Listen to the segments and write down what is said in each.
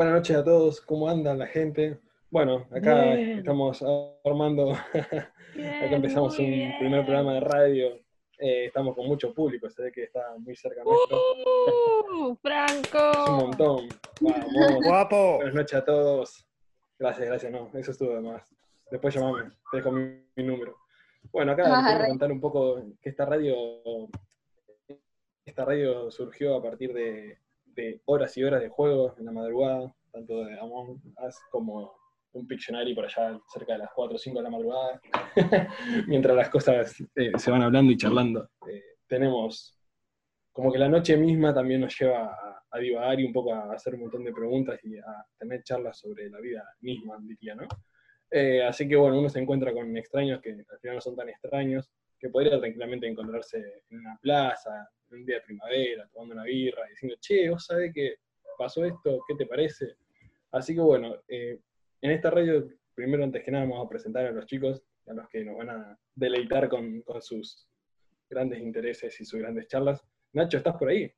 Buenas noches a todos, ¿cómo andan la gente? Bueno, acá estamos armando, acá empezamos un primer programa de radio, eh, estamos con mucho público, se ve que está muy cerca nuestro. ¡Uh, ¡Franco! un montón. Vamos. ¡Guapo! Buenas noches a todos. Gracias, gracias, no, eso estuvo de más. Después llamame, te dejo mi, mi número. Bueno, acá Ah, quiero contar un poco que esta radio, esta radio surgió a partir de, de horas y horas de juegos en la madrugada, tanto de Among Us como un Pictionary por allá cerca de las 4 o 5 de la madrugada, mientras las cosas eh, se van hablando y charlando. Eh, tenemos como que la noche misma también nos lleva a, a divagar y un poco a hacer un montón de preguntas y a tener charlas sobre la vida misma, diría, ¿no? Eh, así que bueno, uno se encuentra con extraños que al final no son tan extraños, que podría tranquilamente encontrarse en una plaza, en un día de primavera, tomando una birra, diciendo, che, vos sabés que pasó esto, ¿qué te parece? Así que bueno, eh, en esta radio, primero antes que nada vamos a presentar a los chicos, a los que nos van a deleitar con, con sus grandes intereses y sus grandes charlas. Nacho, ¿estás por ahí?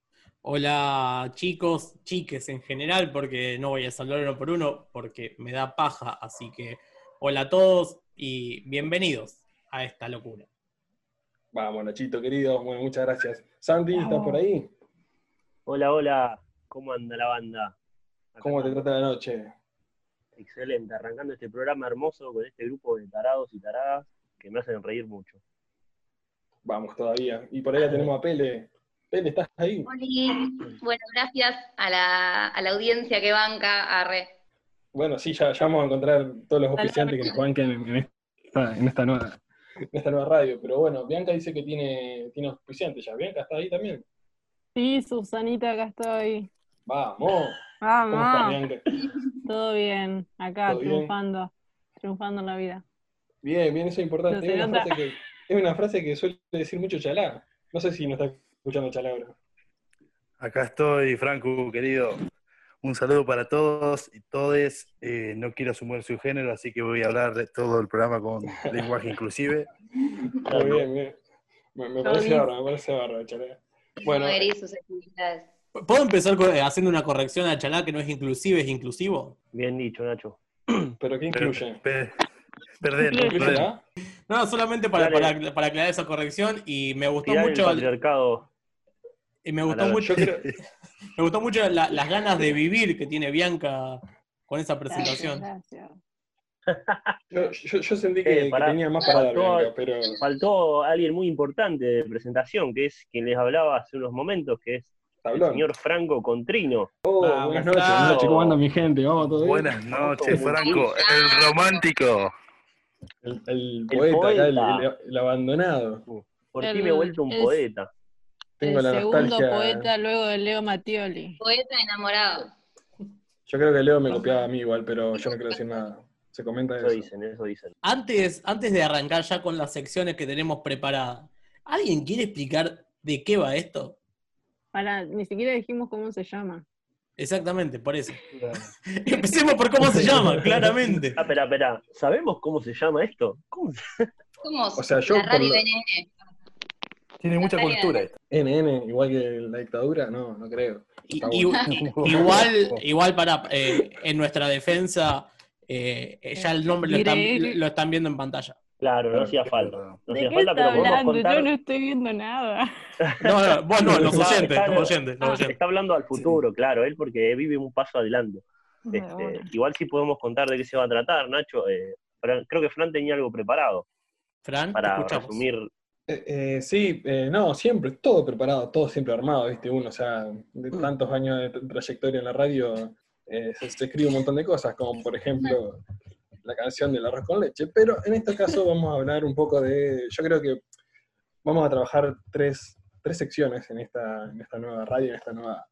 Hola chicos, chiques en general, porque no voy a saludar uno por uno, porque me da paja, así que hola a todos y bienvenidos a esta locura. Vamos, Nachito, querido, bueno, muchas gracias. Santi, ¿estás por ahí? Hola, hola. ¿Cómo anda la banda? Acá ¿Cómo te trata la noche? Excelente, arrancando este programa hermoso con este grupo de tarados y taradas que me hacen reír mucho. Vamos todavía. Y por ahí la tenemos a Pele. Pele, ¿estás ahí? Bueno, gracias a la, a la audiencia que banca, arre. Bueno, sí, ya, ya vamos a encontrar todos los oficiantes que nos banquen en, en esta, en, esta nueva, en esta nueva radio. Pero bueno, Bianca dice que tiene, tiene auspiciantes ya. ¿Bianca está ahí también? Sí, Susanita, acá estoy. Vamos. ¿Cómo estás, Vamos, todo bien, acá ¿Todo bien? triunfando, triunfando en la vida. Bien, bien, eso es importante. No es, una frase que, es una frase que suele decir mucho Chalá. No sé si nos está escuchando Chalá ahora. Acá estoy, Franco, querido. Un saludo para todos y todes. Eh, no quiero asumir su género, así que voy a hablar de todo el programa con lenguaje inclusive. Muy bien, bien. Me, me parece bárbaro, me parece bárbaro, Chalá. Bueno, No. ¿Puedo empezar eh, haciendo una corrección a Chalá que no es inclusive, es inclusivo? Bien dicho, Nacho. ¿pero qué Pero- incluye? pe- Perdón. No, solamente para, para, para aclarar esa corrección y me gustó Tirar el mucho, patriarcado. y me gustó mucho, creo, me gustó mucho la- las ganas de vivir que tiene Bianca con esa presentación. gracias. yo, yo- yo sentí que, Eh, que tenía más para dar, Faltó- Bianca, pero Faltó alguien muy importante de presentación, que es quien les hablaba hace unos momentos, que es el señor Franco Contrino. Oh, buenas noches, buenas noches, ¿cómo anda mi gente? Vamos, ¿todo bien? Buenas noches, Franco, el romántico. El, el El poeta, acá, el, poeta. el- el abandonado. Por ti El- me he vuelto un el- poeta. Tengo el la segundo nostalgia. poeta luego de Leo Mattioli. Poeta enamorado. Yo creo que Leo me copiaba a mí igual, pero yo no quiero decir nada. Se comenta Eso eso. dicen, eso dicen. Antes, antes de arrancar ya con las secciones que tenemos preparadas, ¿alguien quiere explicar de qué va esto? Para, ni siquiera dijimos cómo se llama. Exactamente, por eso. Empecemos por cómo se llama, claramente. Ah, espera, espera. ¿Sabemos cómo se llama esto? ¿Cómo. O sea, yo la radio por lo- NN. Tiene mucha cultura esto. NN, igual que la dictadura, no, no creo. Y- y- igual, igual para eh, en nuestra defensa, eh, ya el nombre lo están, lo están viendo en pantalla. Claro, no hacía falta. No ¿De hacía qué falta, pero podemos contar. Yo no estoy viendo nada. No, no, vos no, los Está- oyentes, está- los oyentes, los Ah. oyentes. Está hablando al futuro, claro, él porque vive un paso adelante. Este, Bueno. igual sí podemos contar de qué se va a tratar, Nacho. Eh, Fran- creo que Fran tenía algo preparado Fran, para resumir. Eh, eh, sí, eh, no, siempre, todo preparado, todo siempre armado, ¿viste? Uno, o sea, de Mm. tantos años de tra- trayectoria en la radio, eh, se, se escribe un montón de cosas, como por ejemplo la canción del arroz con leche. Pero en este caso vamos a hablar un poco de. Yo creo que vamos a trabajar tres, tres secciones en esta, en esta nueva radio, en esta nueva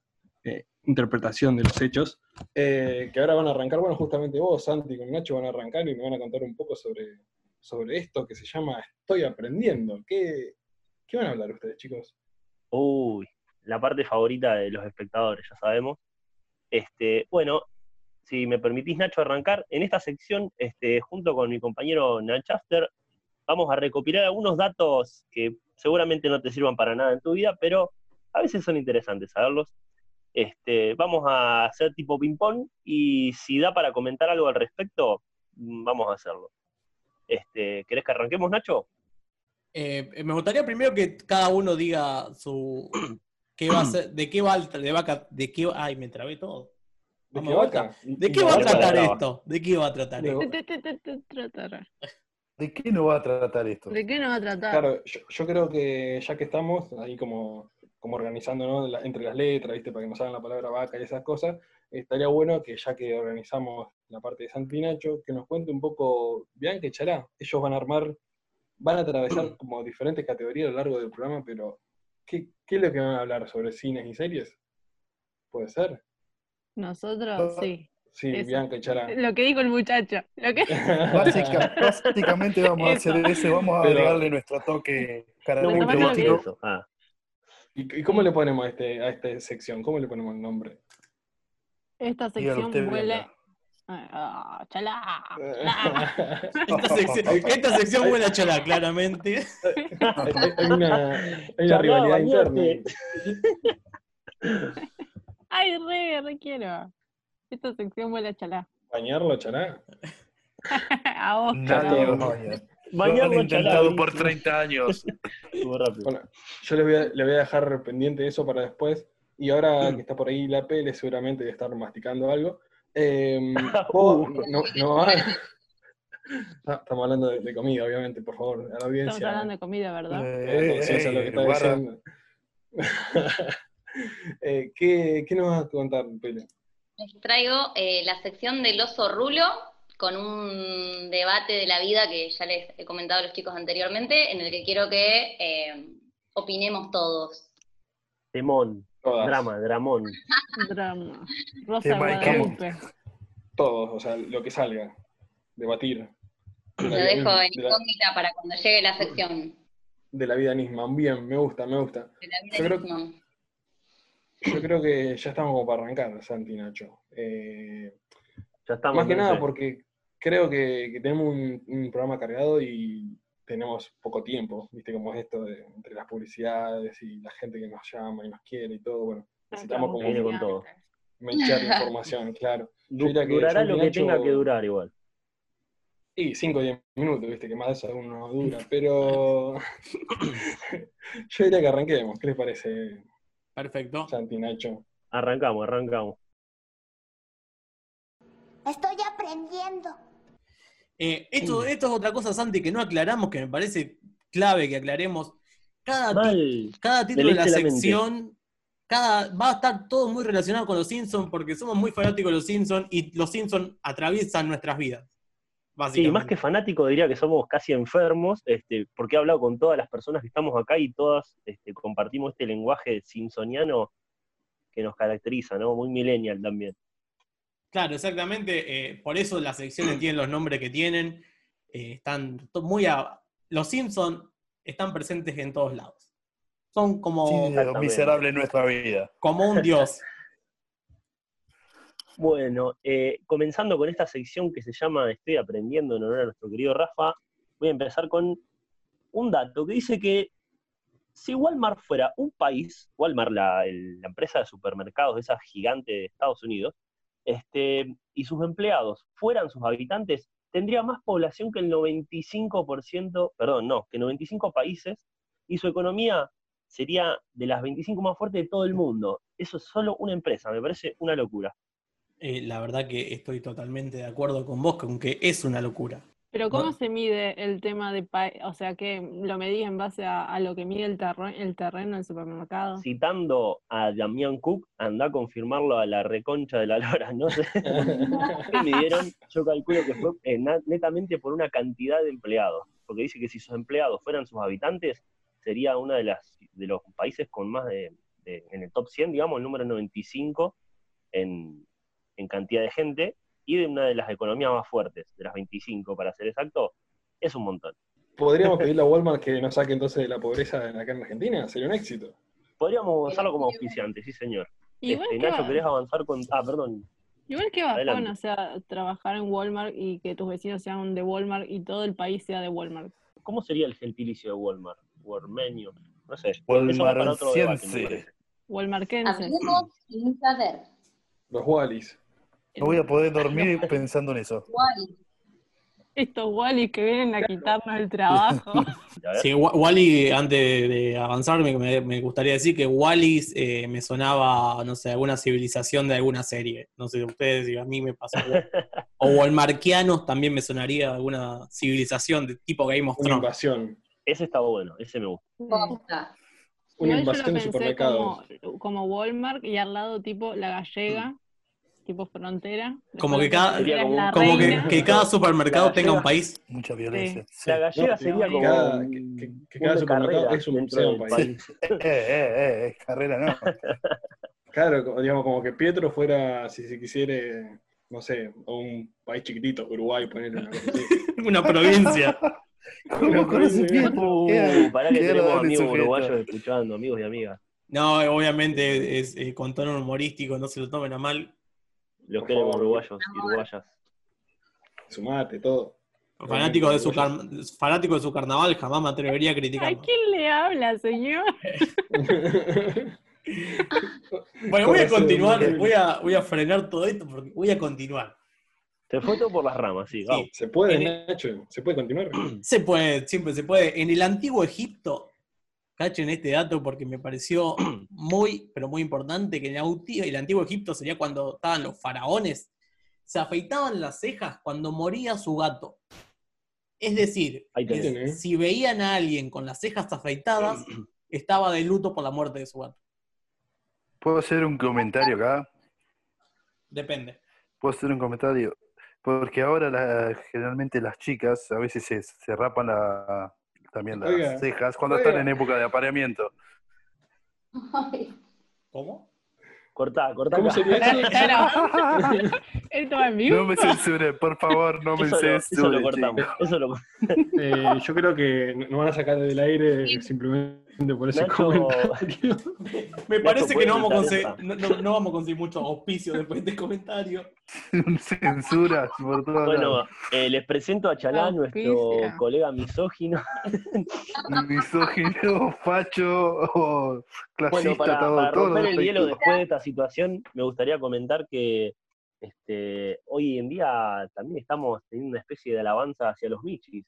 eh, interpretación de los hechos, eh, que ahora van a arrancar, bueno, justamente vos, Santi, con Nacho van a arrancar y me van a contar un poco sobre, sobre esto que se llama Estoy aprendiendo. ¿Qué, qué van a hablar ustedes, chicos? Uy, la parte favorita de los espectadores, ya sabemos. Este, bueno, si me permitís, Nacho, arrancar, en esta sección, este, junto con mi compañero Nachaster, vamos a recopilar algunos datos que seguramente no te sirvan para nada en tu vida, pero a veces son interesantes saberlos. Este, vamos a hacer tipo ping-pong y si da para comentar algo al respecto, mm, vamos a hacerlo. Este, ¿Querés que arranquemos, Nacho? Eh, me gustaría primero que cada uno diga su qué va a ser, de qué va el- de vaca, de qué ay me trabé todo. ¿De qué va a tratar esto? ¿De qué va a tratar De- esto? ¿De qué no va a tratar esto? ¿De qué nos va a tratar? Claro, yo, yo creo que ya que estamos ahí como, como organizándonos la- entre las letras, ¿viste? Para que nos hagan la palabra vaca y esas cosas, estaría bueno que ya que organizamos la parte de Santi Nacho, que nos cuente un poco Bianca y Chará. Ellos van a armar, van a atravesar como diferentes categorías a lo largo del programa, pero ¿qué, qué es lo que van a hablar? ¿Sobre cines y series? ¿Puede ser? Nosotros, sí. Sí, Eso. Bianca y Chará. Lo que dijo el muchacho. Lo que... Básica- básicamente vamos a hacer eso, vamos a Pero- agregarle nuestro toque eso. Ah, ¿Y, y cómo le ponemos a, este, a esta sección? ¿Cómo le ponemos el nombre? Esta sección usted, huele. Bianca. Ah, chalá, chalá. Esta sección, esta sección huele a chala, claramente. hay, una, hay una rivalidad bañate. interna. Ay, re, re quiero. Esta sección huele a chalá. ¿Bañarlo, Chará? a vos. Nadie todo. lo han Bañarlo, intentado chalá, por buenísimo. 30 años. Bueno, yo le voy, a, le voy a dejar pendiente eso para después. Y ahora que está por ahí la Pele, seguramente debe estar masticando algo. Eh, vos, no, no va- Ah, Estamos hablando de, de comida, obviamente, por favor, a la Estamos audiencia. hablando de comida, ¿verdad? eh, Eh, lo que eh, está guarda. diciendo. Eh, ¿qué, ¿Qué nos vas a contar, Pele? Les traigo eh, la sección del oso rulo con un debate de la vida que ya les he comentado a los chicos anteriormente, en el que quiero que eh, opinemos todos. Temón, Todas. drama, dramón. Drama. Rosa Guadalupe. Todos, o sea, lo que salga. Debatir. De Lo la, dejo en de la- incógnita para cuando llegue la sección de la vida misma. Bien, me gusta, me gusta. de la vida Yo creo- misma. Yo creo que ya estamos como para arrancar, Santi Nacho. Eh, Ya estamos. más que nada porque creo que, que tenemos un, un programa cargado y tenemos poco tiempo, viste cómo es esto de, entre las publicidades y la gente que nos llama y nos quiere y todo, bueno, necesitamos como Viene con todo. mechar la información, claro. Du- diría que durará lo que Nacho- tenga que durar igual. Y 5 o 10 minutos, viste, que más de eso aún no dura, pero yo diría que arranquemos, ¿qué les parece, Perfecto. Santi Nacho? Arrancamos, arrancamos. Estoy aprendiendo. Eh, esto, esto es otra cosa, Santi, que no aclaramos, que me parece clave que aclaremos. Cada, ti- Mal. cada título de la mente. sección, cada, va a estar todo muy relacionado con los Simpsons, porque somos muy fanáticos de los Simpsons y los Simpsons atraviesan nuestras vidas. Sí, más que fanático diría que somos casi enfermos, este, porque he hablado con todas las personas que estamos acá y todas este, compartimos este lenguaje simpsoniano que nos caracteriza, ¿no? Muy millennial también. Claro, exactamente. eh, por eso las secciones tienen los nombres que tienen. eh, están muy a- Los Simpsons están presentes en todos lados. Son como, Sí, miserable en nuestra vida. como un dios. Bueno, eh, comenzando con esta sección que se llama Estoy aprendiendo en honor a nuestro querido Rafa, voy a empezar con un dato que dice que si Walmart fuera un país, Walmart, la, empresa de supermercados, esa gigante de Estados Unidos, este, y sus empleados fueran sus habitantes, tendría más población que el 95%, perdón, no, que 95 países, y su economía sería de las 25 más fuertes de todo el mundo. Eso es solo una empresa, me parece una locura. Eh, la verdad que estoy totalmente de acuerdo con vos, con que es una locura. Pero ¿cómo Bueno. se mide el tema de pa- o sea que lo medís en base a, a lo que mide el, terreno el terreno del supermercado? Citando a Damián Cook, anda a confirmarlo a la reconcha de la lora, no sé. ¿Qué midieron? Yo calculo que fue eh, netamente por una cantidad de empleados, porque dice que si sus empleados fueran sus habitantes, sería uno de, las, de los países con más de, de- en el top 100, digamos, el número 95 en, en cantidad de gente, y de una de las economías más fuertes, de las 25 para ser exacto, es un montón. ¿Podríamos pedirle a Walmart que nos saque entonces de la pobreza acá en Argentina? Sería un éxito. Podríamos usarlo como auspiciante, sí señor. Igual Este, que Nacho, va- ¿querés avanzar con...? Ah, perdón. Igual que bajón, Adelante. o sea, trabajar en Walmart y que tus vecinos sean de Walmart y todo el país sea de Walmart. ¿Cómo sería el gentilicio de Walmart? Walmenio. No sé. Walmarkenses. Hablemos sin saber. Los Wallis. No voy a poder dormir pensando en eso. Wally. Estos Wallis que vienen a quitarnos el trabajo. Sí, Wa- Wally, antes de, avanzar, me, me- gustaría decir que Wally eh, me sonaba, no sé, alguna civilización de alguna serie. No sé, ustedes y a mí me pasó. O Walmarkianos también me sonaría alguna civilización de tipo Game of Una Thrones. invasión. Ese está bueno, ese me gusta. Una invasión de pensé supermercados. como, como Walmart y al lado tipo la gallega, tipo frontera. Como que cada- es Como que, que cada supermercado tenga un país. Mucha violencia. Sí. La gallega No, sería como cada- un- que- que- que una cada supermercado es un- dentro sea un del país. Eh, eh, eh, carrera no. Claro, digamos, como que Pietro fuera, si se quisiera, no sé, un país chiquitito, Uruguay, ponerle una cosa así. Una provincia. ¿Cómo conoces bien? Uh, pará que tenemos amigos uruguayos escuchando, amigos y amigas. No, obviamente es eh, con tono humorístico, no se lo tomen a mal. Los queremos favor. uruguayos y uruguayas. Su mate, todo. Fanático de su, car- fanático de su carnaval, jamás me atrevería a ¿A criticarlo. quién le habla, señor? Bueno, voy a continuar, voy a, voy a frenar todo esto porque voy a continuar. Se fue todo por las ramas, sí, vamos. Se puede, En Nacho, se puede continuar. Se puede, siempre se puede. En el antiguo Egipto, cachen este dato porque me pareció muy, pero muy importante, que en el, antiguo Egipto sería cuando estaban los faraones, se afeitaban las cejas cuando moría su gato. Es decir. Bien, ¿eh? si veían a alguien con las cejas afeitadas, estaba de luto por la muerte de su gato. ¿Puedo hacer un comentario acá? Depende. ¿Puedo hacer un comentario? Porque ahora la- generalmente las chicas a veces se, se rapan la- también las Oiga, cejas cuando oiga. están en época de apareamiento. ¿Cómo? Cortá, cortá. ¿Cómo acá. sería eso? Esto va en vivo. No me censuren, por favor, no me Eso lo, eso lo cortamos. Eso lo Eh, yo creo que no van a sacar del aire simplemente por ese Nacho, comentario. Me parece que no vamos, a conseguir, no, no- no vamos a conseguir mucho auspicio después de este comentario. Censuras por todos Bueno, eh, les presento a Chalán, nuestro colega misógino. Misógino, facho, clasista, Bueno, para, todo, para todo romper el lo hielo después de esta situación, me gustaría comentar que este, hoy en día también estamos teniendo una especie de alabanza hacia los michis.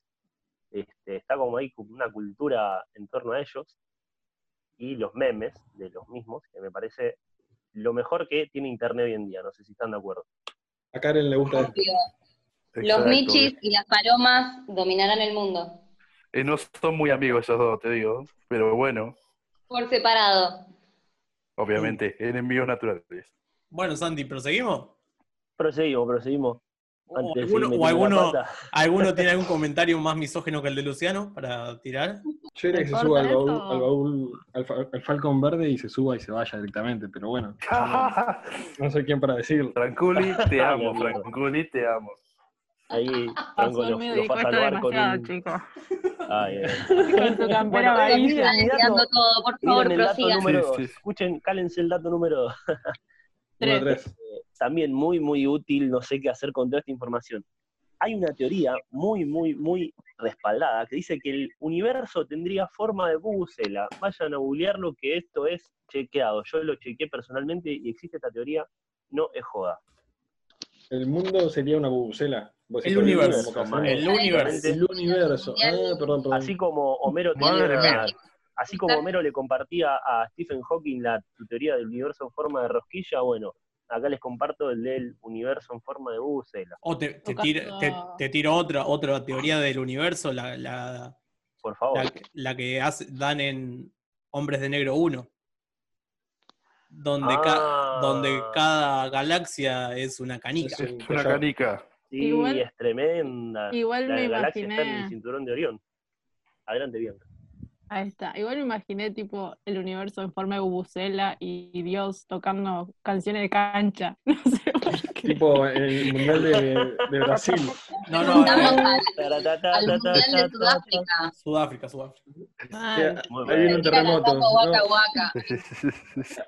Este, está como ahí una cultura en torno a ellos y los memes de los mismos, que me parece lo mejor que tiene Internet hoy en día. No sé si están de acuerdo. A Karen le gusta obvio. Los michis y las palomas dominarán el mundo. Eh, no son muy amigos esos dos, te digo. Pero bueno, Por separado. obviamente, enemigos naturales. Bueno, Santi, ¿proseguimos? Proseguimos, proseguimos. ¿O alguno, o alguno- pata. ¿Alguno tiene algún comentario más misógeno que el de Luciano para tirar? Yo diría que se ¿Me suba al baúl, al baúl, al, al Falcon verde y se suba y se vaya directamente, pero bueno, no soy quien para decirlo. Franculi, te amo. Franculi, te amo. Ahí Franco lo, lo fue a salvar con demasiado, un... chicos. Ay, ay. Con su campera Bueno, miren, todo, por favor, el dato prosigan. número Sí, 2. sí. Escuchen, cálense el dato número 2. También muy, muy útil, no sé qué hacer con toda esta información. Hay una teoría muy, muy, muy respaldada que dice que el universo tendría forma de bucela. Vayan a googlearlo que esto es chequeado. Yo lo chequeé personalmente y existe esta teoría, no es joda. El mundo sería una bubucela. El universo, El universo. El universo. Ah, perdón, perdón. Así como Homero tenía- así como Homero le compartía a Stephen Hawking la su teoría del universo en forma de rosquilla, bueno, acá les comparto el del universo en forma de bucela. O te, tiro, te, tiro otra, otra teoría del universo, la, la, Por favor. la, la que hace- dan en Hombres de Negro 1. Donde, ca- Ah. donde cada galaxia es una canica. Es un Es una canica. Sí, Igual- es tremenda. Igual la me galaxia está en el cinturón de Orión. Adelante, Bianca. Ahí está. Igual me imaginé tipo el universo en forma de bubucela y Dios tocando canciones de cancha. No sé por qué. Tipo el mundial de, de Brasil. No, no, eh, al, al Mundial de Sudáfrica. Sudáfrica, Sudáfrica. Ahí viene un terremoto.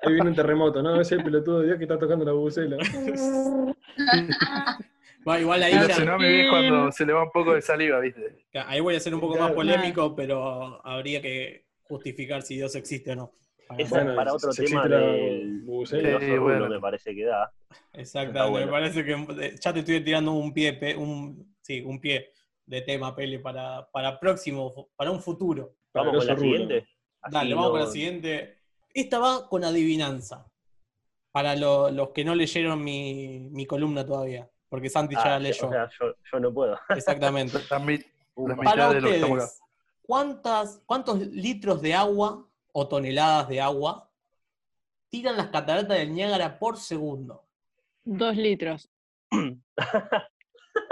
Ahí viene un terremoto, ¿no? Ese pelotudo de Dios que está tocando la bubucela. Va, igual ahí, ya- tsunami es cuando se le va un poco de saliva, ¿viste? ahí voy a ser un poco más polémico, pero habría que justificar si Dios existe o no. Esa Bueno, es para si- otro si tema del, Sí, bueno. me parece que da. Exactamente, Está bueno. me parece que eh, ya te estoy tirando un pie, un, sí, un pie de tema, Pele, para, para próximo, para un futuro. Vamos con la siguiente. Así Dale, vamos con no- la siguiente. Esta va con adivinanza. Para lo- los que no leyeron mi, mi columna todavía. Porque Santi ya Ah, o leyó. sea, yo, yo no puedo. Exactamente. Para ustedes, ¿cuántas, ¿cuántos litros de agua o toneladas de agua tiran las cataratas del Niágara por segundo? Dos litros.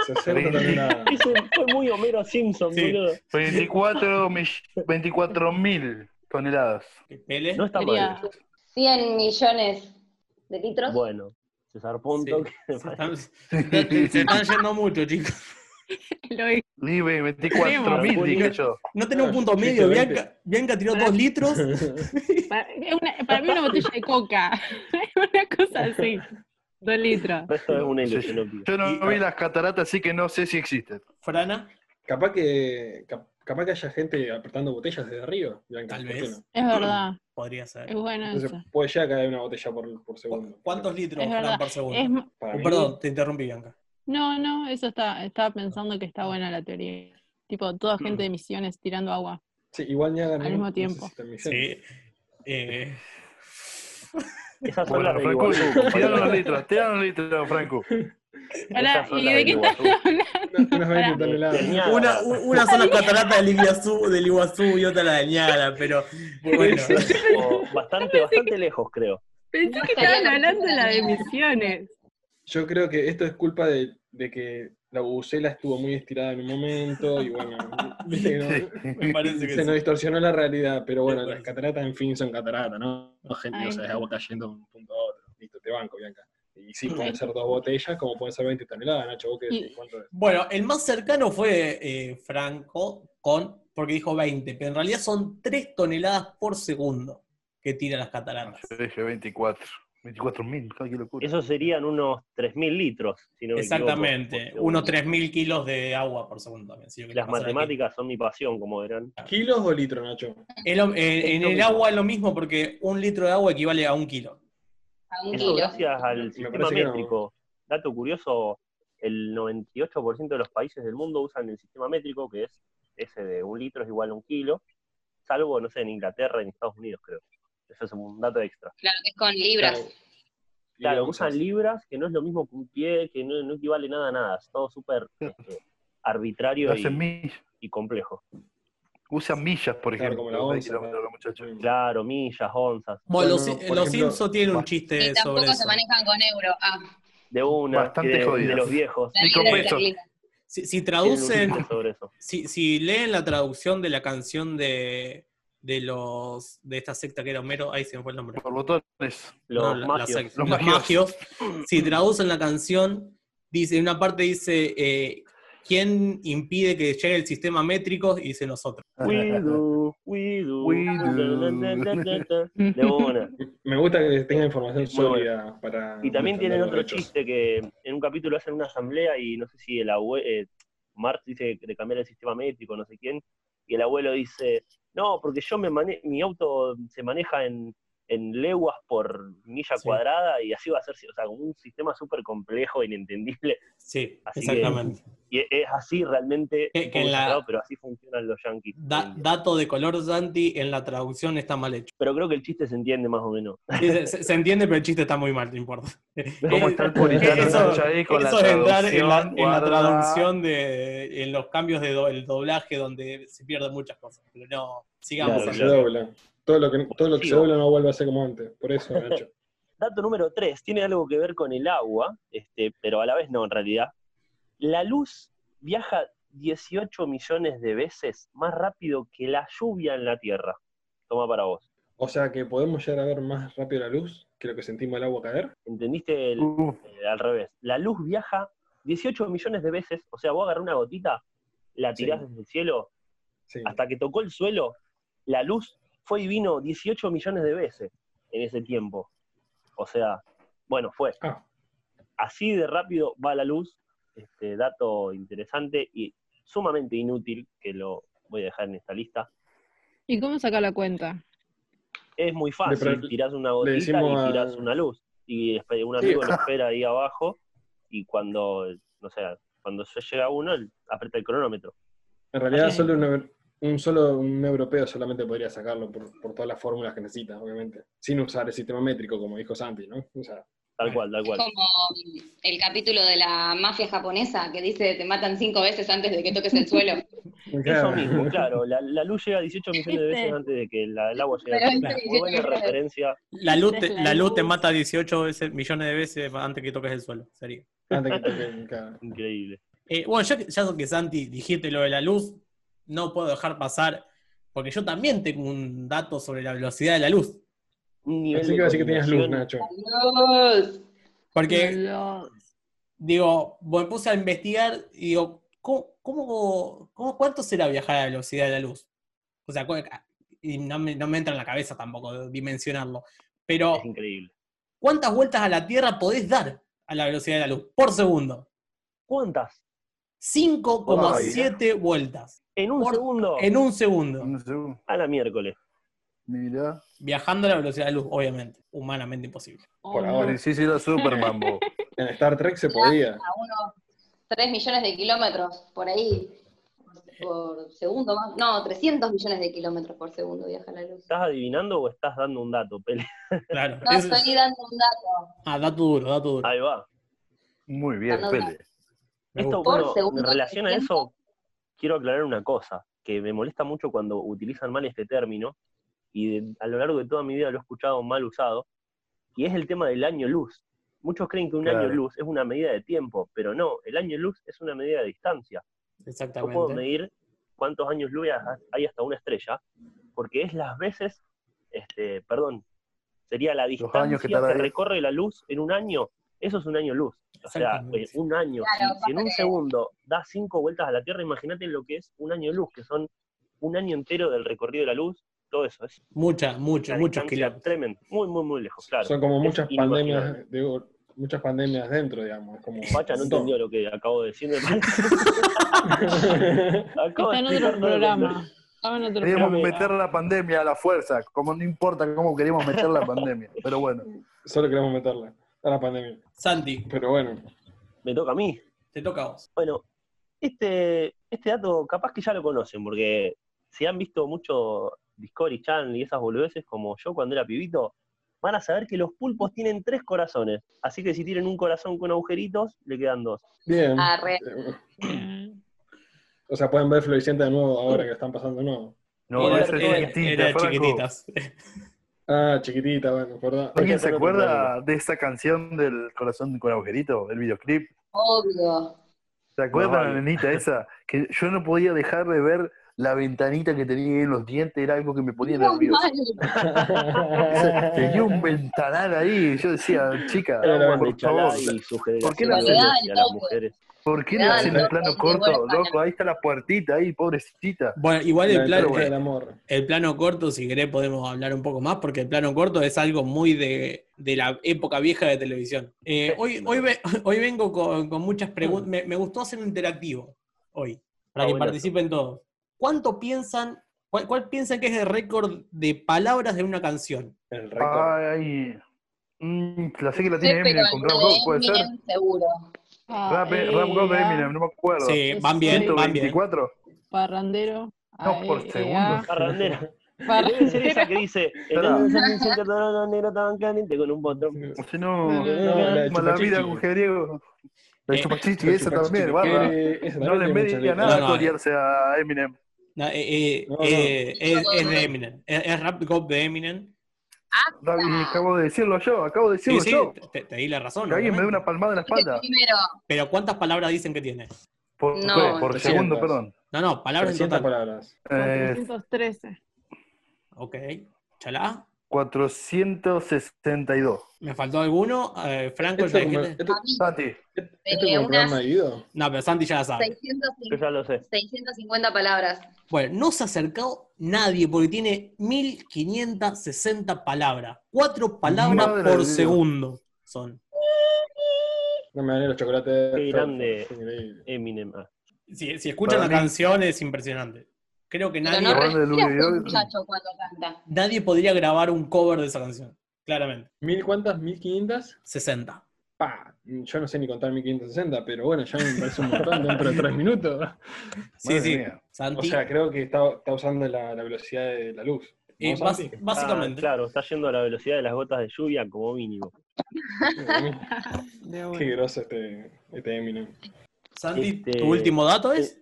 60 toneladas. Eso fue muy Homero Simpson, Sí. boludo. 24 mill- 24 mil toneladas. ¿Pele? No está mal. 100 millones de litros. Bueno, Sí, toque. Se están, se están yendo mucho, chicos. Lo. Libre, 24 mil, dije yo. No tenemos Ah, punto medio. Bianca, Bianca tiró dos litros. Para, es una- para mí una botella de coca. una cosa así. Dos litros. Esto es un Sí. helio xenópico. Yo no Y- vi las cataratas, así que no sé si existen. Frana, Capaz que, cap- capaz que haya gente apretando botellas desde arriba. Bianca, Tal ¿por qué vez. no? Es verdad. Podría ser. Es bueno Entonces eso. puede llegar a caer una botella por, por segundo. ¿Cuántos litros, Es Fran, verdad. por segundo? Es Para mí, Perdón, te interrumpí, Bianca. no, no, eso está, estaba pensando que está buena la teoría. Tipo, toda gente de misiones tirando agua. Sí, igual Niágara Al no- mismo tiempo. Sí. Eh, Esas son Bueno, Franco, tiraron los litros, tiraron los litros, Franco. ¿Y de de qué estás Iguazú. hablando? Una- Unas 20 Pará. toneladas. Del Niágara. una, son las cataratas del Iguazú, del Iguazú y otra la del Niágara, pero bueno. O bastante, bastante lejos, creo. Pensé que estaban la hablando de la de misiones. Yo creo que esto es culpa de, de que la bubucela estuvo muy estirada en un momento y bueno, viste que no- Me parece que se nos distorsionó la realidad, pero bueno, las cataratas en fin son cataratas, ¿no? No, gente, Ay, o sea, es agua cayendo de un punto a otro. Listo, te banco, Bianca. Y sí, pueden ser dos botellas, como pueden ser 20 toneladas, Nacho, ¿vos qué decís? ¿Cuánto es? Bueno, el más cercano fue eh, Franco con, porque dijo 20, pero en realidad son 3 toneladas por segundo que tiran las cataratas. Yo dije 24. 24 mil, qué locura. Eso serían unos 3.000 litros, si no me equivoco, Exactamente, por segundo. unos 3.000 kilos de agua por segundo también. que Las pasa aquí. matemáticas son mi pasión, como verán. ¿Kilos o litros, Nacho? Eh, en lo el agua es lo mismo porque un litro de agua equivale a un kilo. A un Eso kilo. gracias al Me sistema no. métrico. Dato curioso, el 98% de los países del mundo usan el sistema métrico, que es ese de un litro es igual a un kilo, salvo, no sé, en Inglaterra y en Estados Unidos, creo. Eso es un dato extra. Claro, que es con libras. Claro, usan libras, que no es lo mismo que un pie, que no, no equivale nada a nada. Es todo súper este, arbitrario y complejo. Usan millas, por Claro, ejemplo. como onza, kilómetros, claro. los muchachos. Claro, millas, onzas. Bueno, los, Bueno, los por ejemplo, Simpsons tienen un chiste Y sobre tampoco eso. se manejan con euro. Ah, De una, Bastante de, jodidas. de los viejos. con. Si, si traducen, sobre eso. si, si leen la traducción de la canción de, de los de esta secta que era Homero, ahí se me fue el nombre. Por botones. Los No, la- la magios. secta- Los los magios. magios. Si traducen la canción, dice, en una parte dice, eh, ¿quién impide que llegue el sistema métrico? Y dice nosotros. We do, we do. We do. De una. Me gusta que tenga información bueno. sólida para. Y también tienen otro derechos. chiste que en un capítulo hacen una asamblea y no sé si el abuelo, Marx dice de cambiar el sistema métrico, no sé quién, y el abuelo dice, no, porque yo me mane mi auto se maneja en, en leguas por milla Sí. cuadrada y así va a ser, o sea, como un sistema súper complejo, inentendible, Sí, Así exactamente. y es- es así realmente, Que- que en la- pero así funcionan los yankees. Da- dato de color Santi, en la traducción está mal hecho. Pero creo que el chiste se entiende más o menos. Sí, Se, se- se entiende, pero el chiste está muy mal, no importa. ¿Cómo está el puritano Eso- Nacho ahí con Eso la es entrar en la, traducción? en la Guarda. traducción de en los cambios de do- el doblaje donde se pierden muchas cosas. Pero no, sigamos. Claro. Todo lo que, todo lo que se dobla no vuelve a ser como antes. Por eso, Nacho. Dato número 3, tiene algo que ver con el agua, este, pero a la vez no en realidad. La luz viaja 18 millones de veces más rápido que la lluvia en la Tierra. Toma para vos. O sea que podemos llegar a ver más rápido la luz que lo que sentimos el agua caer. ¿Entendiste? El- eh, al revés. La luz viaja 18 millones de veces, o sea, vos agarrás una gotita, la tirás Sí. desde el cielo, Sí. hasta que tocó el suelo, la luz fue y vino 18 millones de veces en ese tiempo. O sea, bueno, fue. Ah, así de rápido va la luz, este dato interesante y sumamente inútil, que lo voy a dejar en esta lista. ¿Y cómo saca la cuenta? Es muy fácil, tirás una le gotita y a- tirás una luz. Y un Sí. amigo lo espera ahí abajo y cuando, no sé, cuando se llega uno, él aprieta el cronómetro. En realidad, solo un, euro- un solo un europeo solamente podría sacarlo por, por todas las fórmulas que necesita, obviamente. Sin usar el sistema métrico, como dijo Santi, ¿no? O sea, Tal cual, tal cual. Como el capítulo de la mafia japonesa que dice te matan cinco veces antes de que toques el suelo. Eso mismo, claro. La, la luz llega 18 millones de veces ¿Viste? antes de que la- el agua llegue Pero Muy 18 buena referencia. La luz, te, Es la luz te mata 18 veces, millones de veces antes que toques el suelo. Sería. antes que toquen, claro. Increíble. Eh, bueno, ya que, ya que Santi dijiste lo de la luz, no puedo dejar pasar, porque yo también tengo un dato sobre la velocidad de la luz. Que así que tenías luz. Nacho. Dios. Porque, Dios. digo, me puse a investigar y digo, ¿cómo, cómo, cómo- cuánto será viajar a la velocidad de la luz? O sea, cu- y no me, no me entra en la cabeza tampoco dimensionarlo. Pero, Es increíble. ¿cuántas vueltas a la Tierra podés dar a la velocidad de la luz? Por segundo. ¿Cuántas? 5,7 vueltas En un Por- segundo. en un segundo. Un segundo. A la miércoles. Mirá. Viajando a la velocidad de luz, obviamente. Humanamente imposible. Por Oh, ahora. Sí, sí, era Superman. En Star Trek se podía. A unos 3 millones de kilómetros por ahí por segundo más. No, 300 millones de kilómetros por segundo viaja la luz. ¿Estás adivinando o estás dando un dato, Pele? Claro. No, Es- estoy dando un dato. Ah, dato duro, dato duro. Ahí va. Muy bien, no, Pele. Esto, bueno, en relación a 300. eso, quiero aclarar una cosa, que me molesta mucho cuando utilizan mal este término, y de- a lo largo de toda mi vida lo he escuchado mal usado, y es el tema del año luz. Muchos creen que un Claro. año luz es una medida de tiempo, pero no, el año luz es una medida de distancia. Yo puedo Exactamente. medir cuántos años luz hay hasta una estrella, porque es las veces, este, perdón, sería la años que distancia que, recorre la luz en un año, eso es un año luz. O sea, eh, un año, Claro, si, si en un segundo da cinco vueltas a la Tierra, imagínate lo que es un año luz, que son un año entero del recorrido de la luz, todo eso es Mucha, mucho, una muchos kilómetros. tremenda, muy, muy, muy lejos, claro. Son como Es muchas inimaginable. pandemias, digo, muchas pandemias dentro, digamos. es Como Pacha no entendió lo que acabo de decir. me. Acabo Está en otro programa. Estaba en otro Queríamos programa. meter la pandemia a la fuerza, como no importa cómo queríamos meter la pandemia. Pero bueno, Solo queremos meterla a la pandemia. Santi, Pero bueno, Me toca a mí. te toca a vos. Bueno, este, este dato capaz que ya lo conocen, porque si han visto mucho Discovery Channel y esas boludeces como yo cuando era pibito, van a saber que los pulpos tienen tres corazones. Así que si tienen un corazón con agujeritos, le quedan dos. bien. Arre. O sea, pueden ver Floricienta de nuevo ahora que están pasando de nuevo. no, Era- esa es era- distinta, era Franco. chiquititas. Ah, chiquitita, bueno, ¿verdad? ¿Alguien se acuerda de esa canción del corazón con agujerito, el videoclip? Obvio. ¿Se acuerdan No, la nenita esa? Que yo no podía dejar de ver la ventanita que tenía en los dientes, era algo que me ponía No, nervioso. mal. Tenía un ventanal ahí, y yo decía, chica, Era la por favor, ¿Por qué hacia hacen- las mujeres. ¿Por qué le hacen el no, plano no, corto? Loco, ahí está la puertita ahí, pobrecita. Bueno, igual el, del plan- Juego del eh, amor. el plano corto, si querés, podemos hablar un poco más, porque el plano corto es algo muy de, de la época vieja de televisión. Eh, hoy, hoy, ve- hoy vengo con, con muchas preguntas. Me, me gustó hacer un interactivo hoy, para Ah, que participen todos. ¿Cuánto piensan, cuál, cuál piensan que es el récord de palabras de una canción? El récord. Ay, mm, la sé que la Sí, tiene pero Eminem con el God, ¿puede ser? Seguro. Ah, Rap, eh, Rap God de Eminem, no me acuerdo. Sí, van bien, van bien. ¿124? Parrandero. No, por segundo. Parrandera. parrandero. Debe ser esa que dice, el Claro. año 2005 todo lo negro estaban caliente con un botón. Si no, No, la vida griego. La de Chupachichi, esa también, esa No le media nada corearse a Eminem. No, eh, eh, No, no. eh, es, es de Eminem. Es, es Rap God de Eminem. Y acabo de decirlo yo, acabo de Sí, decirlo sí, yo. te, te di la razón. Que alguien me dé una palmada en la espalda. Primero, Pero ¿cuántas palabras dicen que tiene? Por, No, por 300. segundo, perdón. No, no, palabras en 300 total. palabras. Eh, 413. Ok. Chalá. 462. ¿Me faltó alguno? Eh, Franco, Esto ya a mí, Santi, esto Eh, como un unas- programa de Guido. No, pero Santi ya la sabe. 650, Yo ya lo sé. 650 palabras. Bueno, no se ha acercado nadie porque tiene 1560 palabras. Cuatro palabras Madre por segundo son. No me gané los chocolates. Qué grande. Eminem. Ah. Si, si escuchan Para la mí- canción es impresionante. Creo que nadie, no muchacho cuando canta. nadie podría grabar un cover de esa canción. Claramente. ¿Mil cuántas? ¿Mil quinientas? 60. Pa, yo no sé ni contar 1560, pero bueno, ya me parece un montón dentro de tres minutos. Sí, Madre sí. O sea, creo que está, está usando la, la velocidad de la luz. ¿no, eh, bas- Santi? básicamente. Ah, claro, está yendo a la velocidad de las gotas de lluvia como mínimo. Qué groso este, este Eminem. Santi, Este, ¿tu último dato es?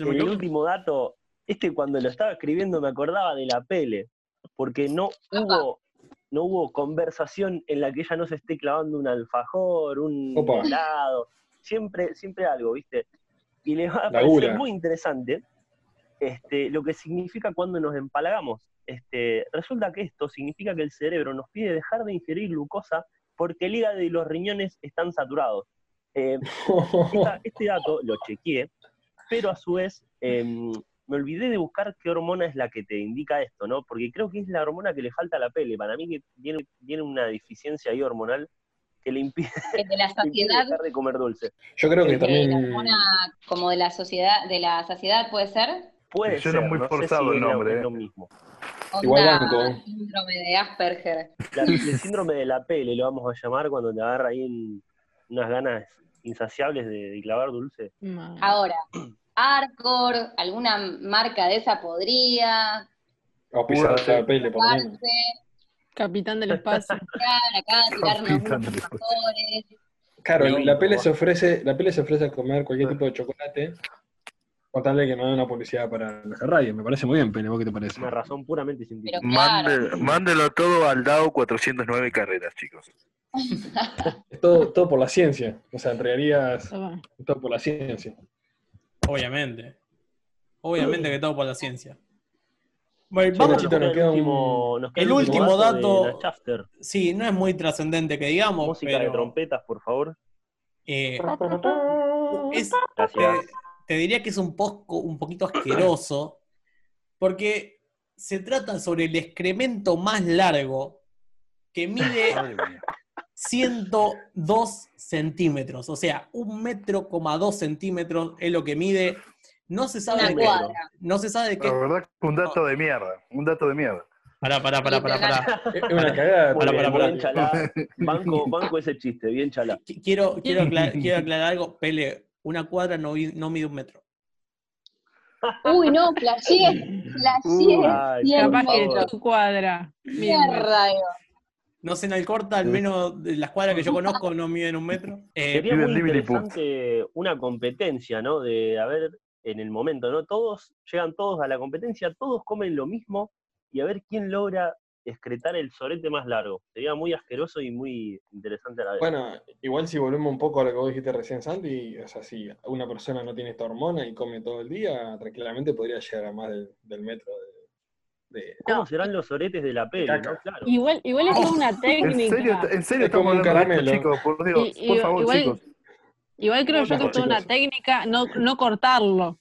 Me El último dato, este cuando lo estaba escribiendo me acordaba de la Pele, porque no hubo, no hubo conversación en la que ella no se esté clavando un alfajor, un Opa. helado, siempre, siempre algo, ¿viste? Y les va a parecer muy interesante este, lo que significa cuando nos empalagamos. Este, resulta que esto significa que el cerebro nos pide dejar de ingerir glucosa porque el hígado y los riñones están saturados. Eh, esta- este dato lo chequeé, pero a su vez em, me olvidé de buscar qué hormona es la que te indica esto, ¿no? Porque creo que es la hormona que le falta a la pele. Para mí que tiene, tiene una deficiencia ahí hormonal que le impide, El de la saciedad, dejar de comer dulce. Yo creo que eh, también. la hormona como de la sociedad, de la saciedad puede ser. Puede Suena ser, muy no sé forzado si el nombre, es eh. lo mismo. Igual banco. síndrome de Asperger. La- el síndrome de la pele lo vamos a llamar cuando te agarra ahí en unas ganas insaciables de, de clavar dulce. Ahora, Arcor, alguna marca de esa podría, O pisar la pele, por Capitán del espacio. acá, tirarnos. Claro, la pele se ofrece, la pele se ofrece a comer cualquier tipo de chocolate, con tal de que no haya una publicidad para la radio. Me parece muy bien, Pele, ¿vos qué te parece? Una razón puramente científica. Claro, Mande- mándelo todo al DAO 409 carreras, chicos. Es todo, todo por la ciencia. O sea, en realidad es Toma. todo por la ciencia. Obviamente. Obviamente que todo por la ciencia. Bueno, vamos, el un- último, nos queda el último dato- sí, no es muy trascendente que digamos, Música de trompetas, por favor. eh, es, te, te diría que es un poco, un poquito asqueroso, porque se trata sobre el excremento más largo que mide. 102 centímetros, o sea, un metro coma dos centímetros es lo que mide. No se sabe una de qué, cuadra. no se sabe de qué. La verdad que un dato de mierda. Un dato de mierda. Pará, pará, pará, pará, pará. Es una cagada. Pará, bien, pará, pará. bien chalá. Banco, banco ese chiste, bien chalá. Qu- Quiero, quiero, aclarar, quiero aclarar algo, Pele, una cuadra no, vi- no mide un metro. Uy, no, flasheé. Ay, 100 Capaz que metros. tu cuadra. Mierda. Mierda, digo. No sé, en Alcorta, al menos de las cuadras que yo conozco, no miden un metro. Eh, Sería muy interesante una competencia, ¿no? De, a ver, en el momento, ¿no? Todos, llegan todos a la competencia, todos comen lo mismo y a ver quién logra excretar el sorete más largo. Sería muy asqueroso y muy interesante a la vez. Bueno, igual si volvemos un poco a lo que vos dijiste recién, Santi, o sea, si una persona no tiene esta hormona y come todo el día, tranquilamente podría llegar a más del, del metro de... de- ¿Cómo no. serán los soretes de la no? Claro. Igual, igual es toda una ¿En técnica. serio, en serio Es como estamos un hablando de esto, caramelo. chicos? Por Dios, Y- por favor, igual- chicos. Igual creo yo que es una técnica no, no cortarlo.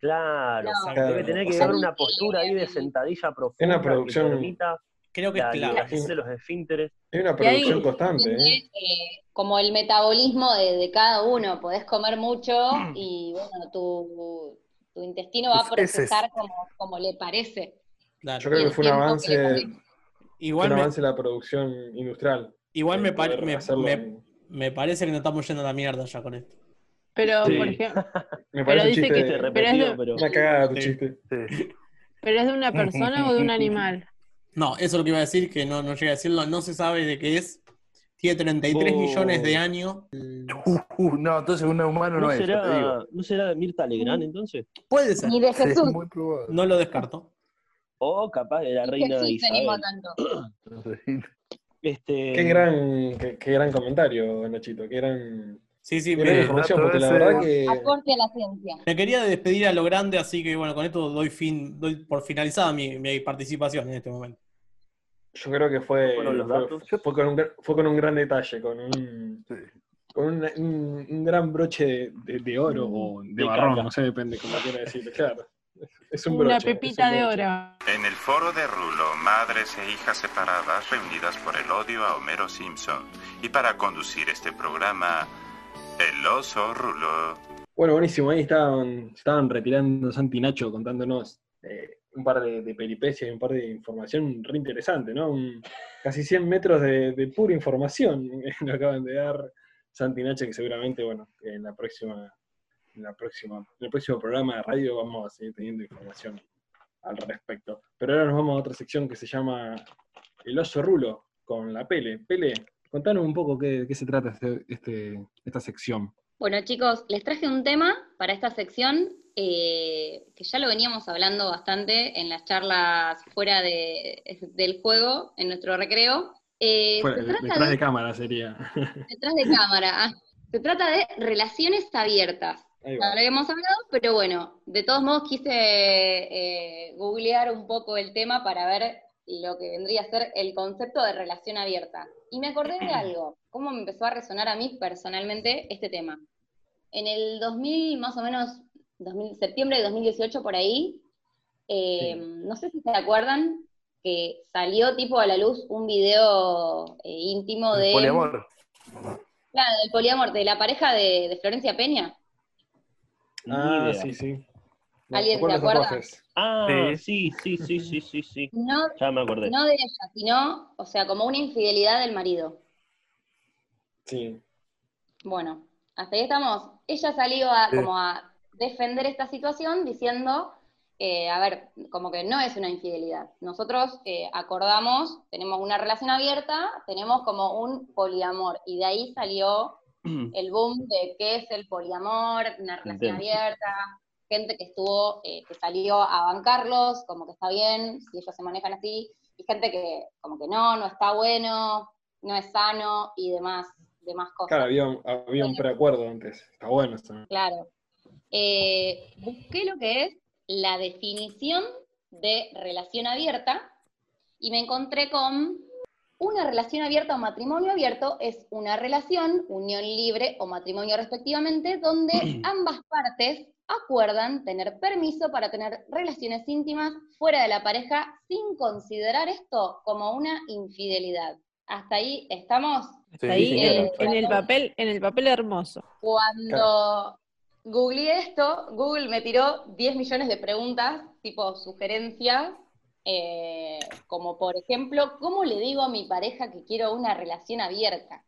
Claro, No. debe tener que O sea, haber una postura ahí de sentadilla profunda producción- que permita creo que es la clave. liberación de los esfínteres. Es una Y ahí- producción constante, ¿eh? Eh, como el metabolismo de, de cada uno, podés comer mucho y bueno, tu, tu intestino va a Es- es- procesar como, como le parece. Claro. Yo creo que fue un que avance, fue. Igual, un me, avance de la producción industrial. igual me, de pare- me- me- en- me parece que nos estamos yendo a la mierda ya con esto. Pero, Sí. por ejemplo, Me Pero parece un dice chiste, que- pero es repetido, de- pero una cagada tu Sí. chiste. Sí. ¿pero es de una persona o de un animal? No, eso es lo que iba a decir, que no, no llega a decirlo, no se sabe de qué es. Tiene 33 Oh. millones de años. Uh, uh, no, entonces un humano no, ¿No es, te será, ¿No será Mirta Legrand entonces? Puede ser, Ni de Jesús, muy probable. no lo descarto. O capaz de la ni reina animó Isabel. tanto. Este, Qué gran, qué, qué gran comentario, Nachito. Qué gran, Sí, sí, me, información, porque la verdad que... Aporte a la ciencia. me quería despedir a lo grande, así que bueno, con esto doy fin, doy por finalizada mi, mi participación en este momento. Yo creo que fue, los fue, datos. fue con un, fue con un gran detalle, con un, Sí. con un, un- un gran broche de, de- de oro o de, De marrón, caca. no sé, depende como quiera decirlo, claro. Es, un Una broche. es pepita un de oro. En el foro de Rulo, madres e hijas separadas reunidas por el odio a Homero Simpson. Y para conducir este programa, el oso Rulo. Bueno, buenísimo. Ahí estaban, estaban retirando Santi y Nacho contándonos eh, un par de, de peripecias y un par de información re interesante, ¿no? Un- casi 100 metros de, de pura información que nos acaban de dar Santi y Nacho, que seguramente, bueno, en la próxima, en la próxima, en el próximo programa de radio vamos a seguir teniendo información al respecto. Pero ahora nos vamos a otra sección que se llama El oso rulo con la Pele. Pele, contanos un poco qué, de qué se trata este, este- esta sección. Bueno, chicos, les traje un tema para esta sección eh, que ya lo veníamos hablando bastante en las charlas fuera de- del juego, en nuestro recreo. Eh, Fuera, detrás de- de cámara sería. detrás de cámara. Ah, Se trata de relaciones abiertas. No habíamos hablado, pero bueno, de todos modos quise eh, googlear un poco el tema para ver lo que vendría a ser el concepto de relación abierta. Y me acordé de algo, cómo me empezó a resonar a mí personalmente este tema. En el 2000, más o menos, 2000, septiembre de 2018 por ahí, eh, no sé si se acuerdan que salió tipo a la luz un video eh, íntimo de... Poliamor. Claro, del poliamor, de la pareja de, de Florencia Peña. Ni Ah, idea. sí, sí. ¿Alguien se acuerda? Ah, Sí. sí, sí, sí, sí, sí, sí. No, Ya me acordé. no de ella, sino, o sea, como una infidelidad del marido. Sí. Bueno, hasta ahí estamos. Ella salió a, Sí. como a defender esta situación diciendo, eh, a ver, como que no es una infidelidad. Nosotros eh, acordamos, tenemos una relación abierta, tenemos como un poliamor, y de ahí salió el boom de qué es el poliamor, una relación Entiendo. abierta, gente que estuvo, eh, que salió a bancarlos, como que está bien, si ellos se manejan así, y gente que como que no, no está bueno, no es sano y demás, demás cosas. Claro, había un, había un preacuerdo antes. Está bueno eso. Claro. Eh, busqué lo que es la definición de relación abierta y me encontré con una relación abierta o matrimonio abierto es una relación, unión libre o matrimonio respectivamente, donde ambas partes acuerdan tener permiso para tener relaciones íntimas fuera de la pareja sin considerar esto como una infidelidad. Hasta ahí estamos. Sí, Ahí sí, en, claro. en el papel, en el papel hermoso. Cuando googleé esto, Google me tiró 10 millones de preguntas, tipo sugerencias, eh, como por ejemplo, ¿cómo le digo a mi pareja que quiero una relación abierta?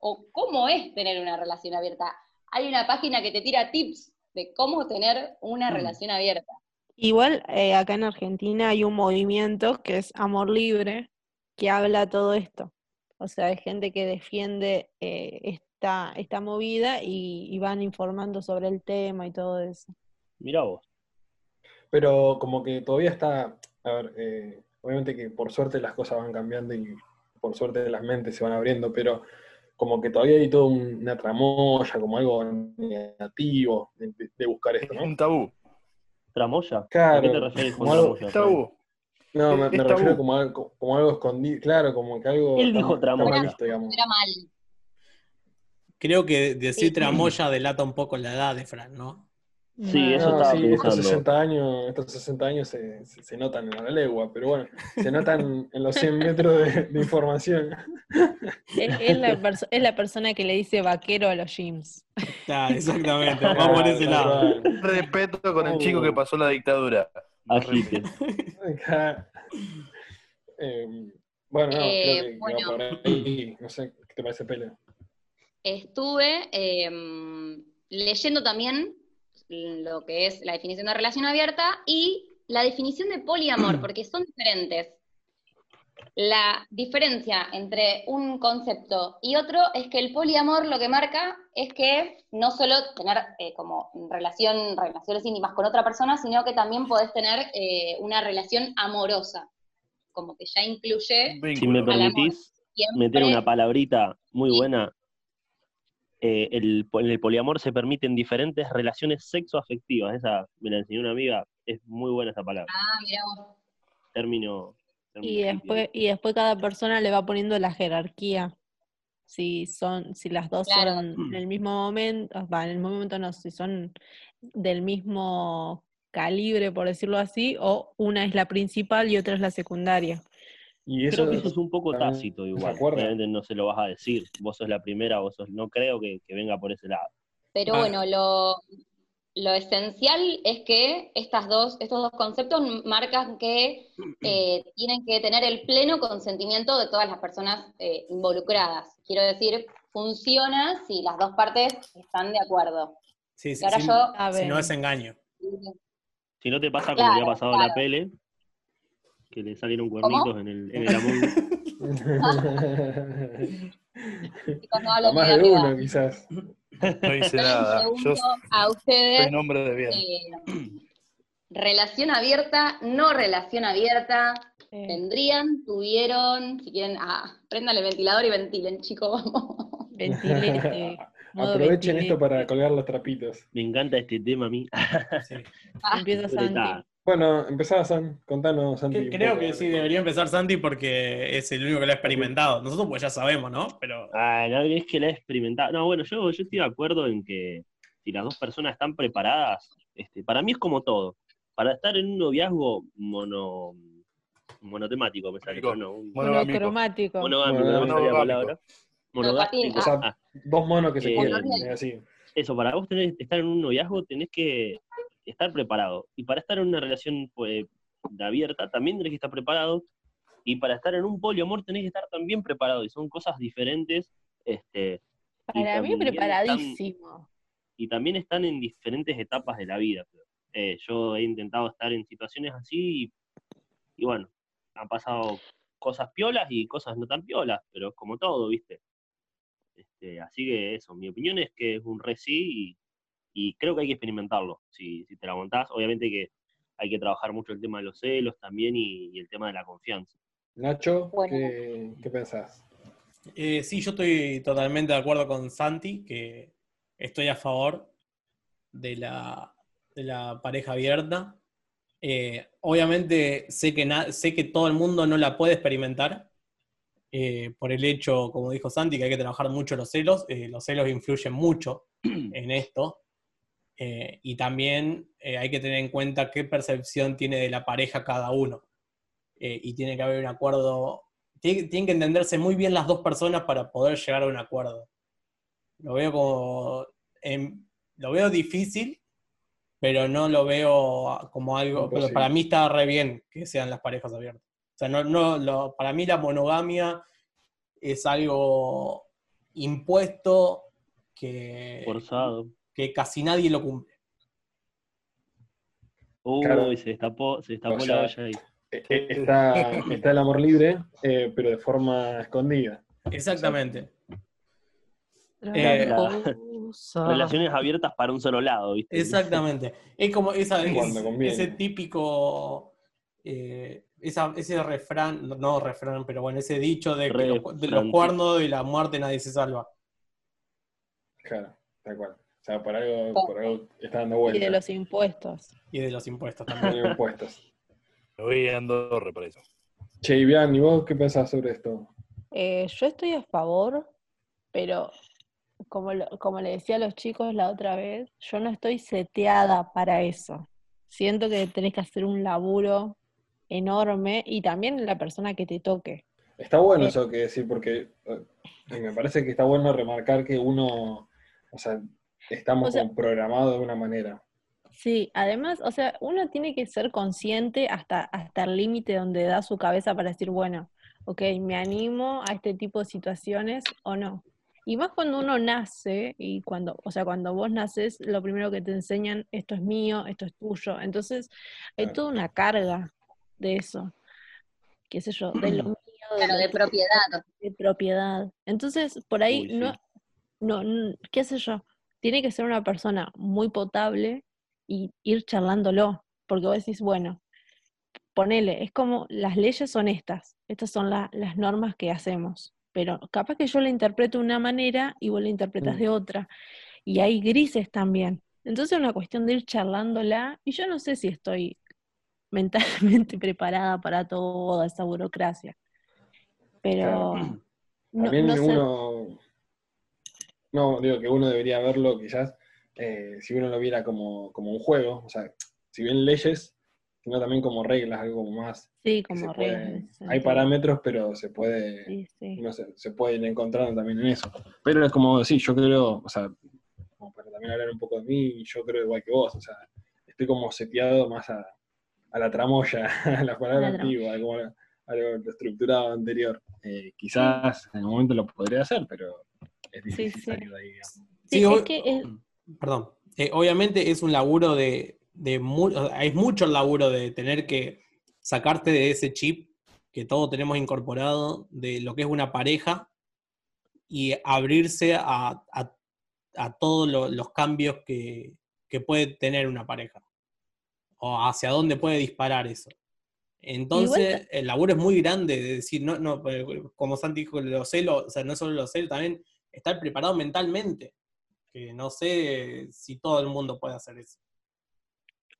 O ¿cómo es tener una relación abierta? Hay una página que te tira tips de cómo tener una Mm. relación abierta. Igual eh, acá en Argentina hay un movimiento que es Amor Libre, que habla todo esto. O sea, hay gente que defiende eh, esta, esta movida y, y van informando sobre el tema y todo eso. Mirá vos. Pero como que todavía está, a ver, eh, obviamente que por suerte las cosas van cambiando y por suerte las mentes se van abriendo, pero como que todavía hay toda un- una tramoya, como algo negativo de, de buscar esto, ¿no? Un tabú. ¿Tramoya? ¿A Claro, qué te refieres con tramoya? Tabú. No, me, refiero como algo, como algo escondido, claro, como que algo Él dijo tramoya. visto, digamos. Era mal. Creo que decir tramoya delata un poco la edad de Fran, ¿no? Sí, eso No, estaba sí, estos pensando. 60 años, estos 60 años se, se- se notan en la legua, pero bueno, se notan en los 100 metros de, de información. Es, es la es la persona que le dice vaquero a los gyms. Claro, exactamente, vamos por ese lado. Respeto con el chico que pasó la dictadura. Agite. Acá. Eh, bueno, no, Eh, creo que, que bueno. va por ahí. No sé, ¿qué te parece, Pele? Estuve em, leyendo también lo que es la definición de relación abierta y la definición de poliamor, porque son diferentes. La diferencia entre un concepto y otro es que el poliamor lo que marca es que no solo tener eh, como relación, relaciones íntimas con otra persona, sino que también podés tener eh, una relación amorosa, como que ya incluye Si me permitís meter una palabrita muy buena, eh, el, en el poliamor se permiten diferentes relaciones sexoafectivas. Esa me la enseñó una amiga, es muy buena esa palabra. Ah, vos. Término. término Y después, y después cada persona le va poniendo la jerarquía. Si son, si las dos Claro. son en el mismo momento, va, en el mismo momento no, si son del mismo calibre, por decirlo así, o una es la principal y otra es la secundaria. Y eso, Creo que eso es un poco tácito igual. Obviamente no se lo vas a decir. Vos sos la primera, vos sos. No creo que, que venga por ese lado. Pero Ah. bueno, lo, lo esencial es que estas dos, estos dos conceptos marcan que eh, tienen que tener el pleno consentimiento de todas las personas eh, involucradas. Quiero decir, funciona si las dos partes están de acuerdo. Sí, sí, Y ahora sí, yo- A si ver. no es engaño. Si no te pasa como le ha Claro, pasado a la claro. Pele, que le salieron cuernitos en el, en el Among Us. Más de uno, quizás. No hice nada. Yo a ustedes, soy nombre de bien. eh, relación abierta, no relación abierta, Eh, tendrían, tuvieron, si quieren, ah, prendan el ventilador y ventilen, chicos, vamos. ventilete, modo Aprovechen ventilete. esto para colgar los trapitos. Me encanta este tema a mí. Sí. Empieza está. Santi. Bueno, empezá, San. Contanos, Santi. Creo poco que sí, debería empezar Santi porque es el único que lo ha experimentado. Nosotros pues ya sabemos, ¿no? Pero Ah, no, es que la he experimentado. No, bueno, yo, yo estoy de acuerdo en que si las dos personas están preparadas, este, para mí es como todo. Para estar en un noviazgo mono, monotemático, me sale, no, un- Monogámico. No me salía la Monogámico. palabra. Monogámico. O sea, Ah, Dos monos que se Eh, quieren, es así. eso, para vos tenés, estar en un noviazgo tenés que estar preparado. Y para estar en una relación pues, de abierta también tenés que estar preparado. Y para estar en un poliamor tenés que estar también preparado. Y son cosas diferentes. Este, Para mí preparadísimo. y también están en diferentes etapas de la vida. Eh, yo he intentado estar en situaciones así y, y bueno, han pasado cosas piolas y cosas no tan piolas, pero es como todo, ¿viste? Este, así que eso, mi opinión es que es un re sí y, creo que hay que experimentarlo, si, si te la aguantás. Obviamente que hay que trabajar mucho el tema de los celos también y, y el tema de la confianza. Nacho, Bueno. ¿qué, qué pensás? eh, sí, yo estoy totalmente de acuerdo con Santi, que estoy a favor de la, de la pareja abierta. Eh, obviamente sé que, na- sé que todo el mundo no la puede experimentar, eh, por el hecho, como dijo Santi, que hay que trabajar mucho los celos. Eh, los celos influyen mucho en esto. Eh, y también eh, hay que tener en cuenta qué percepción tiene de la pareja cada uno. Eh, y tiene que haber un acuerdo. Tiene- Tienen que entenderse muy bien las dos personas para poder llegar a un acuerdo. Lo veo como. em, lo veo difícil, pero no lo veo como algo. Pero para mí está re bien que sean las parejas abiertas. O sea, no, no, lo- para mí la monogamia es algo impuesto que, Forzado. Que casi nadie lo cumple. Uy, Claro. se destapó, se destapó O sea, la olla ahí. Eh, eh, Está, está el amor libre, eh, pero de forma escondida. Exactamente. Eh. Relaciones abiertas para un solo lado, ¿viste? Exactamente. Es como esa, es- ese típico, eh, esa- ese refrán, no, refrán, pero bueno, ese dicho de que los, de los cuernos y la muerte nadie se salva. Claro, tal cual. O sea, por algo, por algo está dando Y vuelta. de los impuestos. Y de los impuestos también. hay impuestos. Me voy a Andorra para eso. Che, Iván, ¿y vos qué pensás sobre esto? Eh, yo estoy a favor, pero como, lo- como le decía a los chicos la otra vez, yo no estoy seteada para eso. Siento que tenés que hacer un laburo enorme y también la persona que te toque. Está bueno Eh. eso que decir, porque eh, me parece que está bueno remarcar que uno, o sea, estamos O sea- programados de una manera. Sí, además, o sea, uno tiene que ser consciente hasta, hasta el límite donde da su cabeza para decir, bueno, ok, me animo a este tipo de situaciones o no. Y más cuando uno nace y cuando, o sea, cuando vos naces, lo primero que te enseñan, esto es mío, esto es tuyo. Entonces, hay Claro. toda una carga de eso, qué sé yo, de lo mío, de Claro, lo de propiedad. de propiedad. Entonces, por ahí, Uy, sí. no, no, qué sé yo, tiene que ser una persona muy potable y ir charlándolo, porque vos decís, bueno, ponele, es como las leyes son estas, estas son la- las normas que hacemos, pero capaz que yo la interpreto de una manera y vos la interpretas Mm. de otra, y hay grises también. Entonces es una cuestión de ir charlándola, y yo no sé si estoy mentalmente preparada para toda esa burocracia, pero Claro. no, También no uno, no, digo que uno debería verlo quizás, eh, si uno lo viera como, como un juego, o sea, si bien leyes, sino también como reglas, algo como más. Sí, como reglas. hay parámetros, pero se puede, Sí, sí. uno se, se puede ir encontrando también en eso. Pero es como, sí, yo creo, o sea, como para también hablar un poco de mí, yo creo igual que vos, o sea, estoy como seteado más a, a la tramoya, a la palabra la antigua, como a, a lo, lo estructurado anterior. Eh, quizás en algún momento lo podría hacer, pero es difícil sí. salir de ahí, digamos. Sí, Sí, es ob- que es- Perdón. Eh, obviamente es un laburo de, de mu- es mucho el laburo de tener que sacarte de ese chip que todos tenemos incorporado de lo que es una pareja y abrirse a, a- a todos lo- los cambios que, que puede tener una pareja o hacia dónde puede disparar eso. Entonces, el laburo es muy grande de decir, no, no, como Santi dijo, los celos, o sea, no solo los celos, también estar preparado mentalmente, que no sé si todo el mundo puede hacer eso.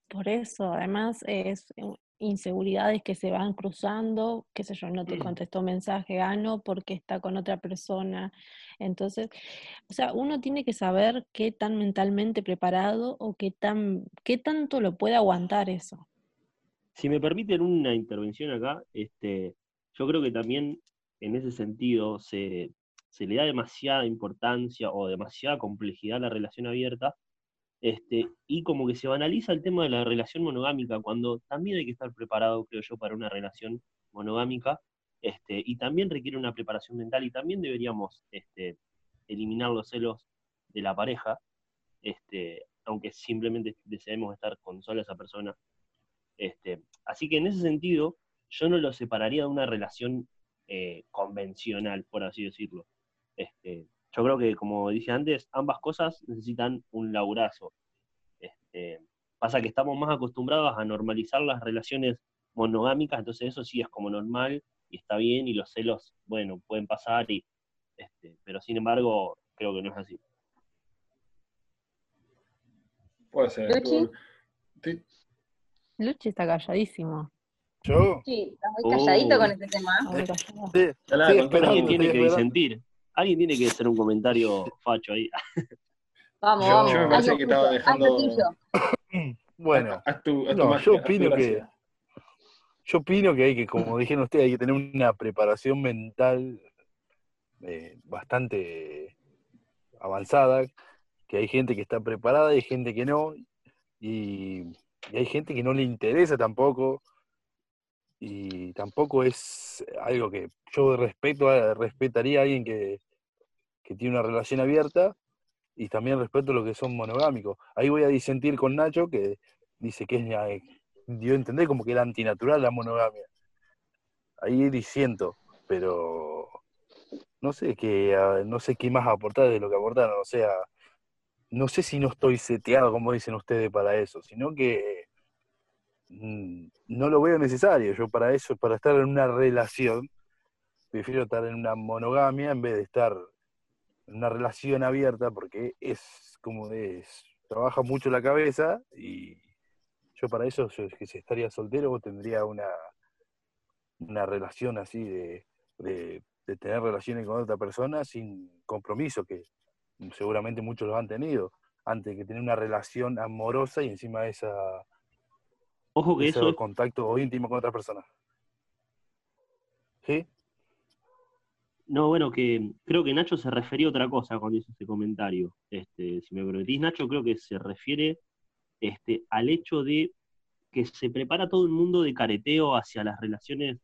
Por eso, además, es eh, inseguridades que se van cruzando, qué sé yo, no te contestó un mensaje, gano porque está con otra persona. Entonces, o sea, uno tiene que saber qué tan mentalmente preparado o qué tan, qué tanto lo puede aguantar eso. Si me permiten una intervención acá, este, yo creo que también en ese sentido se, se le da demasiada importancia o demasiada complejidad a la relación abierta, este, y como que se banaliza el tema de la relación monogámica, cuando también hay que estar preparado, creo yo, para una relación monogámica, este, y también requiere una preparación mental, y también deberíamos este, eliminar los celos de la pareja, este, aunque simplemente deseemos estar con sola esa persona. Este, así que en ese sentido, yo no lo separaría de una relación eh, convencional, por así decirlo. Este, yo creo que, como dije antes, ambas cosas necesitan un laburazo. Este, pasa que estamos más acostumbrados a normalizar las relaciones monogámicas, entonces eso sí es como normal y está bien, y los celos, bueno, pueden pasar, y, este, pero sin embargo, creo que no es así. Puede ser. Luchi. Sí, Luchi está calladísimo. ¿Yo? Sí, está muy calladito Oh. con este tema. Sí, sí, esperando, Alguien tiene que disentir. Alguien tiene que hacer un comentario facho ahí. Vamos, Yo- vamos. yo me parece que estaba dejando-. Bueno, Haz tu, haz no, magia, yo opino que, yo opino que hay que, como dijeron ustedes, hay que tener una preparación mental eh, bastante avanzada, que hay gente que está preparada y hay gente que no, y, y hay gente que no le interesa tampoco, y tampoco es algo que yo respeto, a- respetaría a alguien que, que tiene una relación abierta, y también respeto lo que son monogámicos. Ahí voy a disentir con Nacho, que dice que es, eh, dio a entender como que era antinatural la monogamia. Ahí disiento, pero no sé qué, ah, no sé qué más aportar de lo que aportaron. O sea, no sé si no estoy seteado, como dicen ustedes, para eso, sino que no lo veo necesario. Yo para eso, para estar en una relación, prefiero estar en una monogamia en vez de estar en una relación abierta, porque es como es, trabaja mucho la cabeza y yo para eso, que si estaría soltero, tendría una, una relación así de, de, de tener relaciones con otra persona sin compromiso, que seguramente muchos los han tenido, antes que tener una relación amorosa y encima esa, Ojo que eso es contacto íntimo con otra persona. ¿Sí? No, bueno, que creo que Nacho se refería a otra cosa cuando hizo ese comentario. Este, si me permitís, Nacho, creo que se refiere este, al hecho de que se prepara todo el mundo de careteo hacia las relaciones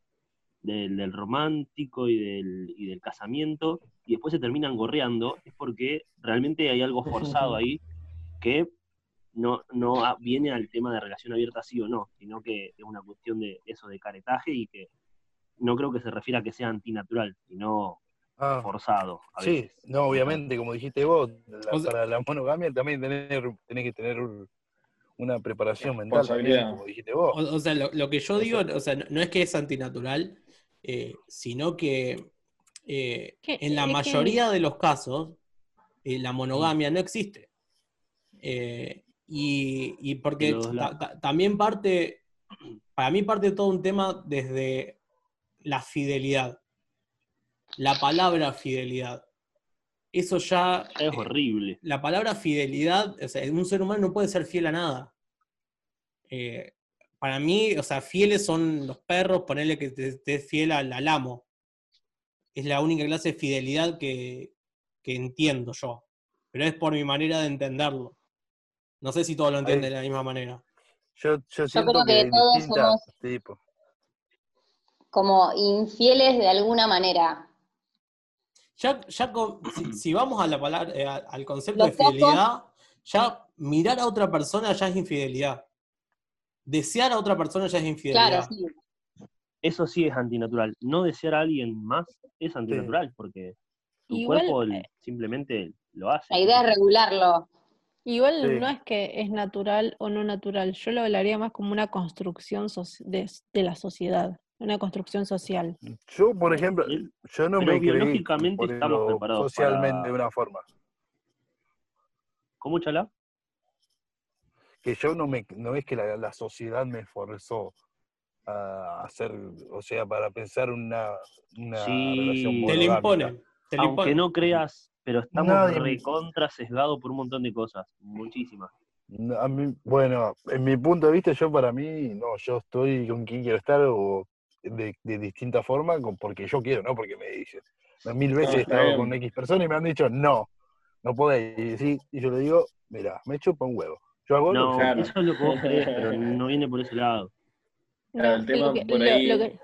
del, del romántico y del, y del casamiento, y después se terminan gorreando, es porque realmente hay algo forzado ahí que no, no a- viene al tema de relación abierta sí o no, sino que es una cuestión de eso de caretaje y que no creo que se refiera a que sea antinatural, sino Ah, forzado. a sí, veces. no, obviamente, como dijiste vos, la- O sea- para la monogamia también tener, tenés que tener un- una preparación mental, también, como dijiste vos. O, o sea, lo, lo que yo O digo, sea- o sea, no, no es que es antinatural, eh, sino que eh, Que- en la mayoría de los casos eh, la monogamia no existe. Eh, y, y porque ta- ta- también parte, para mí parte todo un tema desde la fidelidad. La palabra fidelidad. Eso ya... Es eh, horrible. la palabra fidelidad, o sea, un ser humano no puede ser fiel a nada. Eh, para mí, o sea, fieles son los perros, ponerle que te estés fiel al, al amo. Es la única clase de fidelidad que, que entiendo yo. pero es por mi manera de entenderlo. No sé si todos lo entienden de la misma manera. Yo, yo siento creo que que, todos distintas somos- tipos. Como infieles de alguna manera. Ya, ya con- si, si vamos a la palabra, eh, al concepto de fidelidad, ya mirar a otra persona ya es infidelidad. Desear a otra persona ya es infidelidad. Claro, sí. Eso sí es antinatural. No desear a alguien más es antinatural porque tu Igual, cuerpo eh, simplemente lo hace. La idea es regularlo. Igual Sí. no es que es natural o no natural, yo lo hablaría más como una construcción de, de la sociedad, una construcción social. Yo, por ejemplo, Bien, yo no pero me creí biológicamente estamos preparados socialmente para- de una forma. ¿Cómo, Chala? Que yo no me, no es que la, la sociedad me forzó a hacer, o sea, para pensar una, una Sí. relación Te lo imponen. Te lo Aunque no creas, pero estamos Nadie recontra sesgados por un montón de cosas. Muchísimas. A mí, bueno, en mi punto de vista, yo para mí, no, yo estoy con quien quiero estar o de, de distinta forma, con- porque yo quiero, no porque me dicen. Mil veces he estado con X personas y me han dicho, no, no podés. Y, sí, y yo le digo, mira, me chupa un huevo. Yo hago lo No, que Claro. eso es lo que vos crees, pero no viene por ese lado. Claro, el sí, tema lo que- por lo- ahí- lo que-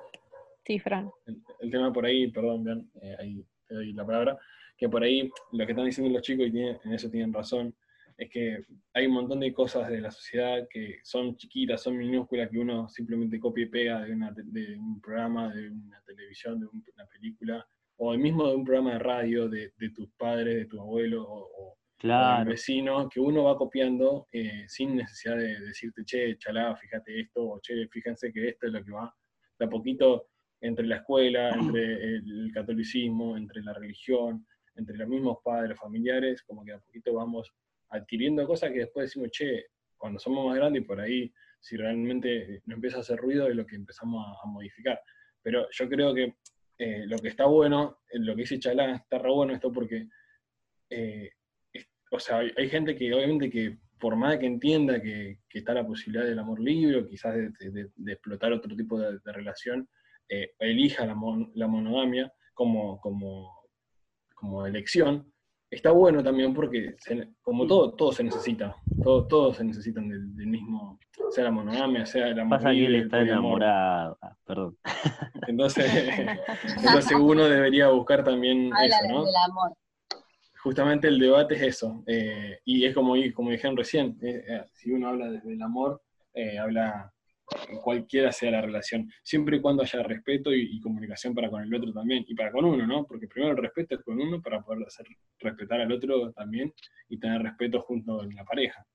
Sí, Fran. el, el tema por ahí, perdón, vean, eh, ahí te doy la palabra, que por ahí lo que están diciendo los chicos, y tienen- en eso tienen razón, es que hay un montón de cosas de la sociedad que son chiquitas, son minúsculas, que uno simplemente copia y pega de, una de un programa, de una televisión, de un- una película, o el mismo de un programa de radio de, de tus padres, de tus abuelos, o, o- o del Claro. vecino, que uno va copiando eh, sin necesidad de decirte, che, chalá, fíjate esto, o che, fíjense que esto es lo que va de a poquito entre la escuela, entre el catolicismo, entre la religión, entre los mismos padres, familiares, como que a poquito vamos adquiriendo cosas que después decimos, che, cuando somos más grandes, por ahí, si realmente nos empieza a hacer ruido, es lo que empezamos a, modificar. Pero yo creo que eh, lo que está bueno, eh, lo que dice Chalá, está re bueno esto porque, eh, o sea, hay, gente que obviamente que por más que entienda que, está la posibilidad del amor libre, o quizás de, explotar otro tipo de, relación, elija la, mon- la monogamia como, como, como elección, está bueno también porque, se- como todo, todo se necesita, todo, todos se necesitan del, del mismo, sea la monogamia, sea el amor Pasa que él está enamorado. Ah, perdón. Entonces, entonces uno debería buscar también Habla eso, ¿no? del amor. Justamente el debate es eso, eh, y es como, como dijeron recién, eh, eh, si uno habla desde el amor, eh, habla cualquiera sea la relación, siempre y cuando haya respeto y, y comunicación para con el otro también, y para con uno, ¿no? Porque primero el respeto es con uno para poder hacer respetar al otro también y tener respeto junto en la pareja.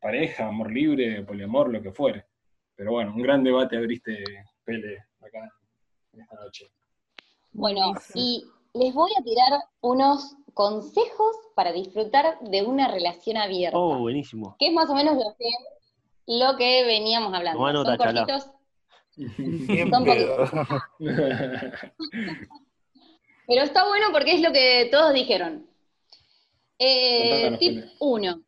Pareja, amor libre, poliamor, lo que fuere. Pero bueno, un gran debate abriste, Pele, acá en esta noche. Bueno, y les voy a tirar unos consejos para disfrutar de una relación abierta. Oh, buenísimo. que es más o menos lo que, lo que veníamos hablando. Nota, Son cortitos, Son pero está bueno porque es lo que todos dijeron. Eh, tip Pele. 1.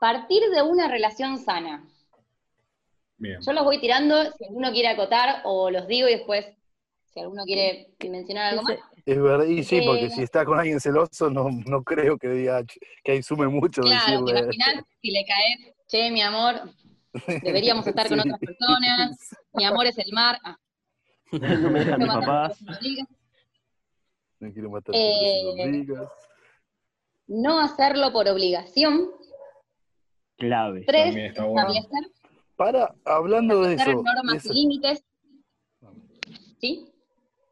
Partir de una relación sana. Bien. Yo los voy tirando, si alguno quiere acotar, o los digo y después, si alguno quiere mencionar algo más. Es verdad, y sí, porque Eh, si está con alguien celoso, no, no creo que diga que ahí sume mucho Claro, que decirle. al final, si le caes, che, mi amor, deberíamos estar con Sí. otras personas, mi amor es el mar. Ah, No me dejan mis no, papás. no quiero matar Eh. No hacerlo por obligación. Clave. Tres, bueno. Para, hablando de eso, normas y límites. ¿Sí?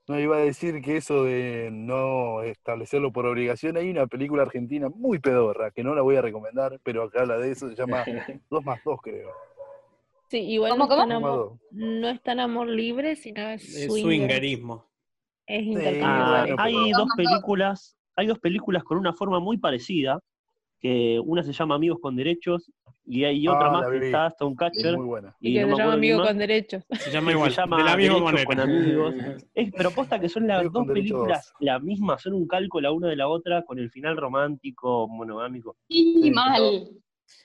no iba a decir que eso de no establecerlo por obligación, hay una película argentina muy pedorra, que no la voy a recomendar, pero acá habla de eso, se llama 2 más 2, creo. Sí, igual ¿Cómo, no, es tan cómo? Más amor, no es tan amor libre, sino es Es swinger. swingerismo. Es intercambio Ah, hay pero- dos películas, hay dos películas con una forma muy parecida, que una se llama Amigos con Derechos y hay otra Ah, más la que está Aston Es Catcher muy buena. Y y que no se llama amigo más, con derechos. Se llama igual, se llama de la misma Derechos manera. con amigos. Es, pero posta que son las Amigos dos con derechos películas la misma, son un calco la una de la otra con el final romántico, monogámico. Sí, Sí, mal.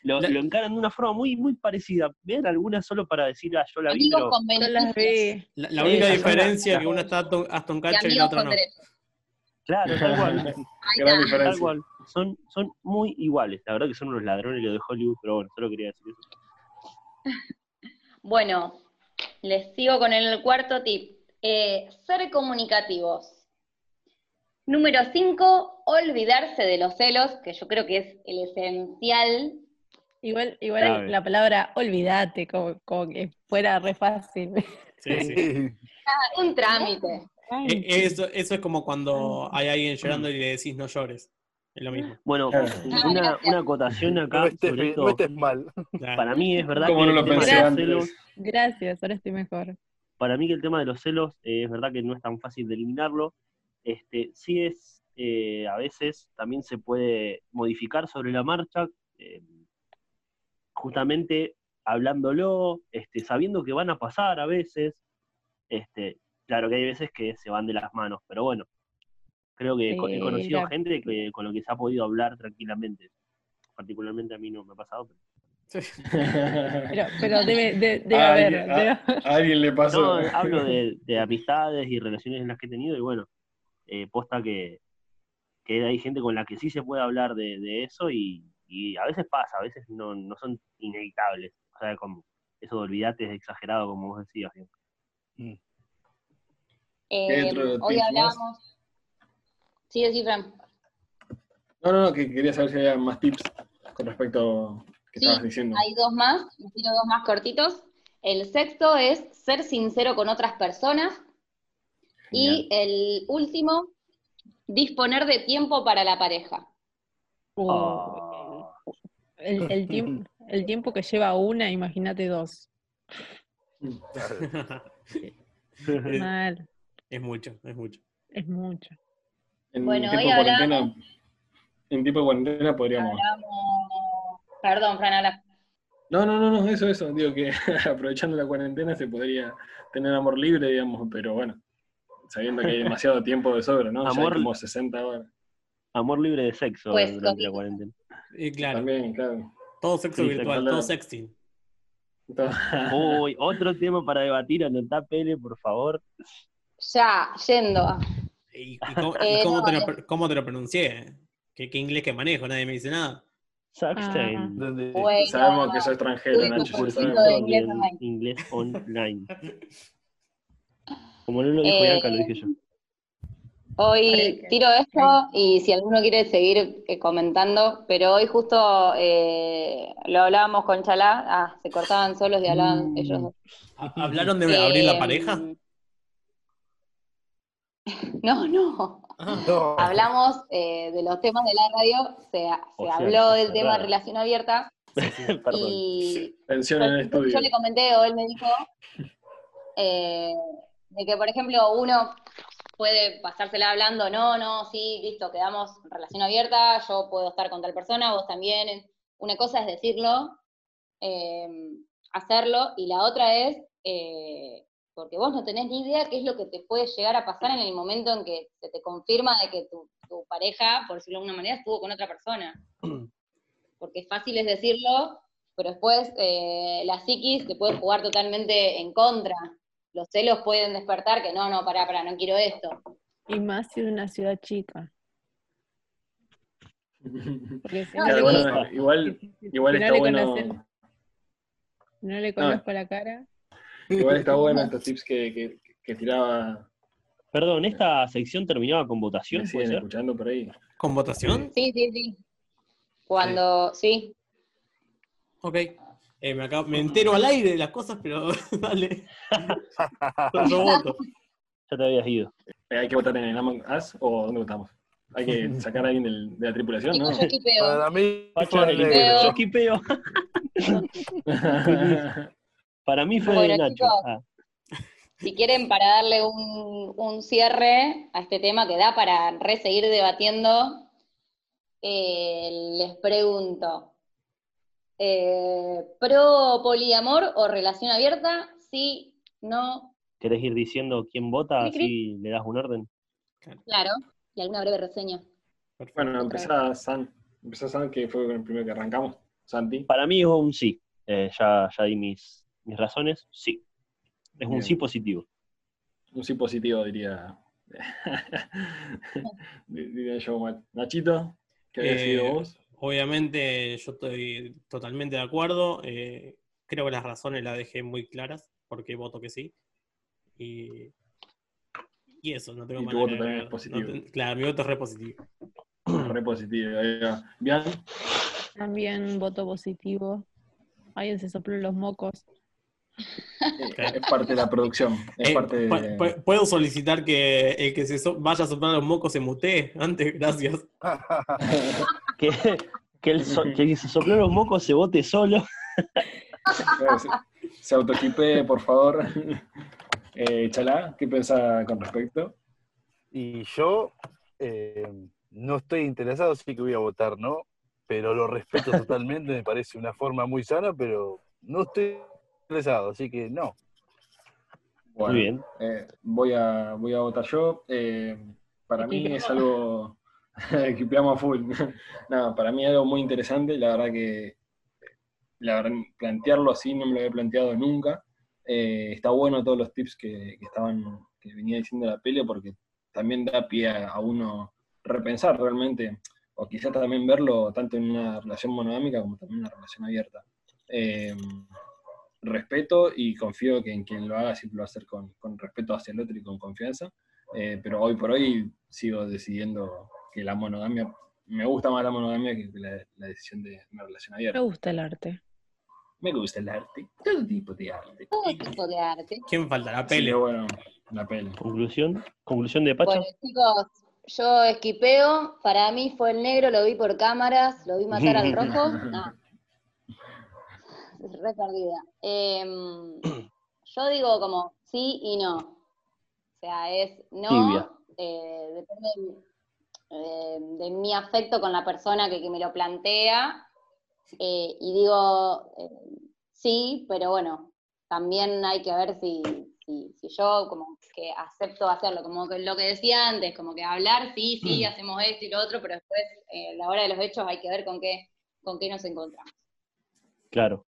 Lo, La- lo encaran de una forma muy, muy parecida. Vean algunas solo para decir, ah, yo la vi, Amigos pero con Yo las beneficios. vi. La, la Sí, única diferencia es que una está Aston, Y Catcher y la otra no. derechos. claro, tal cual, tal cual. son, son muy iguales. La verdad que son unos ladrones los de Hollywood, pero bueno, solo quería decir eso. Bueno, les sigo con el cuarto tip. Eh, ser comunicativos. Número 5, olvidarse de los celos, que yo creo que es el esencial. Igual, igual la palabra olvídate, como, como que fuera re fácil. Sí, sí. Ah, un trámite. E- Eso, eso es como cuando hay alguien llorando y le decís no llores. Es lo mismo. Bueno, Claro. una, una acotación acá No estés, sobre no esto. estés mal. Para mí es verdad que no el lo tema de pensé los celos, Gracias, ahora estoy mejor. para mí que el tema de los celos eh, es verdad que no es tan fácil de eliminarlo. Este, sí es, eh, a veces también se puede modificar sobre la marcha, eh, justamente hablándolo, este, sabiendo que van a pasar a veces. Este, claro que hay veces que se van de las manos, pero bueno, creo que he conocido la- gente que, con lo que se ha podido hablar tranquilamente. Particularmente a mí no me ha pasado. pero- Pero, pero debe, de- debe haber. alguien- debe- A alguien le pasó. No, hablo de, de amistades y relaciones en las que he tenido y bueno, eh, posta que, que hay gente con la que sí se puede hablar de, de eso y, y a veces pasa, a veces no, no son inevitables. O sea, como eso de olvidate es exagerado, como vos decías. Bianca. Eh, hoy hablábamos. Sí, sí, Fran. No, no, no, que quería saber si había más tips con respecto a lo que Sí, estabas diciendo. Hay dos más, tiro dos más cortitos. El sexto es ser sincero con otras personas. Y el último, disponer de tiempo para la pareja. Uh, Ah. El, el tiempo, el tiempo que lleva una, imagínate dos. es, Mal, es mucho, es mucho. es mucho. En Bueno, tiempo hoy de cuarentena, hablamos- en tiempo de cuarentena podríamos. Hablamos- Perdón, Fran, habla. No, no, no, no, eso, eso. Digo que aprovechando la cuarentena se podría tener amor libre, digamos, pero bueno, sabiendo que hay demasiado tiempo de sobra, ¿no? Ya hay Amor- como 60 horas. Amor libre de sexo Pues, durante la cuarentena. Y claro, También, claro. todo sexo Sí, virtual, todo sexting. Todo- Uy, otro tema para debatir, anotá Pele, por favor. Ya, yendo. ¿Y, y cómo, y Eh, cómo no, te lo, cómo te lo pronuncié? ¿Qué, qué inglés que manejo? Nadie me dice nada. Sackstein. Donde- Bueno, Sabemos que sos extranjero, Uy, Nacho. de inglés inglés online. Como no lo dijo Eh, Bianca, lo dije yo. Hoy tiro esto y si alguno quiere seguir eh, comentando, pero hoy justo eh, lo hablábamos con Chalá, ah, se cortaban solos y hablaban Mm. ellos dos. ¿Ha- ¿Hablaron de abrir la pareja? No, no. Ah, No. Hablamos eh, de los temas de la radio, se, se O sea, habló del tema de cerrada. relación abierta Perdón. y Tensión en el estudio. yo le comenté o él me dijo eh, de que, por ejemplo, uno puede pasársela hablando, no, no, sí, listo, quedamos en relación abierta, yo puedo estar con tal persona, vos también. Una cosa es decirlo, eh, hacerlo, y la otra es, eh, porque vos no tenés ni idea qué es lo que te puede llegar a pasar en el momento en que se te confirma de que tu, tu pareja, por decirlo de alguna manera, estuvo con otra persona. Porque es fácil es decirlo, pero después eh, la psiquis te puede jugar totalmente en contra. Los celos pueden despertar que no, no, pará, pará, no quiero esto. Y más si es una ciudad chica. Porque si no, Claro, le, bueno, igual, igual si no está bueno. conocen- no le conozco la cara. Igual está bueno estos tips que, que, que tiraba. Perdón, ¿esta sección terminaba con votación? Me ¿Puede siguen escuchando por ahí. ¿Con votación? Sí, sí, sí. Cuando, sí. Ok. Eh, me, acabo- me entero al aire de las cosas, pero dale. Yo voto. Ya te habías ido. Eh, ¿Hay que votar en el Among Us o dónde votamos? Hay que sacar a alguien del- de la tripulación, ¿no? Yo. Para mí. Yo esquipeo. Para mí fue Bueno, de Nacho. chicos. Ah, Si quieren, para darle un, un cierre a este tema que da para re seguir debatiendo, eh, les pregunto, eh, ¿pro poliamor o relación abierta? Sí, no, ¿Querés ir diciendo quién vota? Cri, cri. Así le das un orden. claro, y alguna breve reseña. bueno, empezá San. Empezá San, que fue el primero que arrancamos. Santi. Para mí es un sí. Eh, ya, ya di mis, mis razones. Sí. Es un sí positivo. Un sí positivo, diría. diría yo mal. Nachito. ¿Qué habías Eh, sido vos? Obviamente yo estoy totalmente de acuerdo. eh, creo que las razones las dejé muy claras porque voto que sí. Y, y eso, no tengo Y tu voto de también es positivo. No ten- claro, mi voto es re positivo. Re positivo. Bien, También voto positivo. Alguien se sopló los mocos. eh, es parte de la producción. Es Eh, parte de. ¿Puedo solicitar que el que se so- vaya a soplar los mocos se mutee antes? Gracias. Que, que, el so- que se sopló los mocos se vote solo. Se, se autoequipe, por favor. Eh, Chalá, ¿qué pensás con respecto? Y yo eh, no estoy interesado, sí que voy a votar no, pero lo respeto totalmente, me parece una forma muy sana, pero no estoy interesado, así que no. Bueno, Muy bien. eh, voy, a, voy a votar yo. Eh, para mí es algo. Equipeamos a full. no, para mí es algo muy interesante. La verdad que. La verdad, plantearlo así no me lo había planteado nunca. Eh, está bueno todos los tips que, que estaban que venía diciendo la peli porque también da pie a, a uno repensar realmente, o quizás también verlo tanto en una relación monogámica como también en una relación abierta. Eh, respeto y confío que en quien lo haga siempre lo va a hacer con, con respeto hacia el otro y con confianza. Eh, pero hoy por hoy sigo decidiendo que la monogamia, me gusta más la monogamia que la, la decisión de una relación Me abierta. gusta el arte. Me gusta el arte, todo tipo de arte. Todo tipo de arte. ¿Quién falta? La Sí, pele. bueno, la peli. Conclusión. Conclusión de Pacha. Bueno, chicos, yo esquipeo. Para mí fue el negro, lo vi por cámaras, lo vi matar al rojo. No. Re perdida. Em, yo digo como sí y no. O sea, es no. Tibia. eh, depende de, eh, de mi afecto con la persona que, que me lo plantea. eh, y digo eh, sí, pero bueno, también hay que ver si, si, si yo como que acepto hacerlo, como que lo que decía antes, como que hablar, sí, sí, Mm. hacemos esto y lo otro, pero después, a la hora de los hechos, hay que ver con qué, con qué nos encontramos. Claro.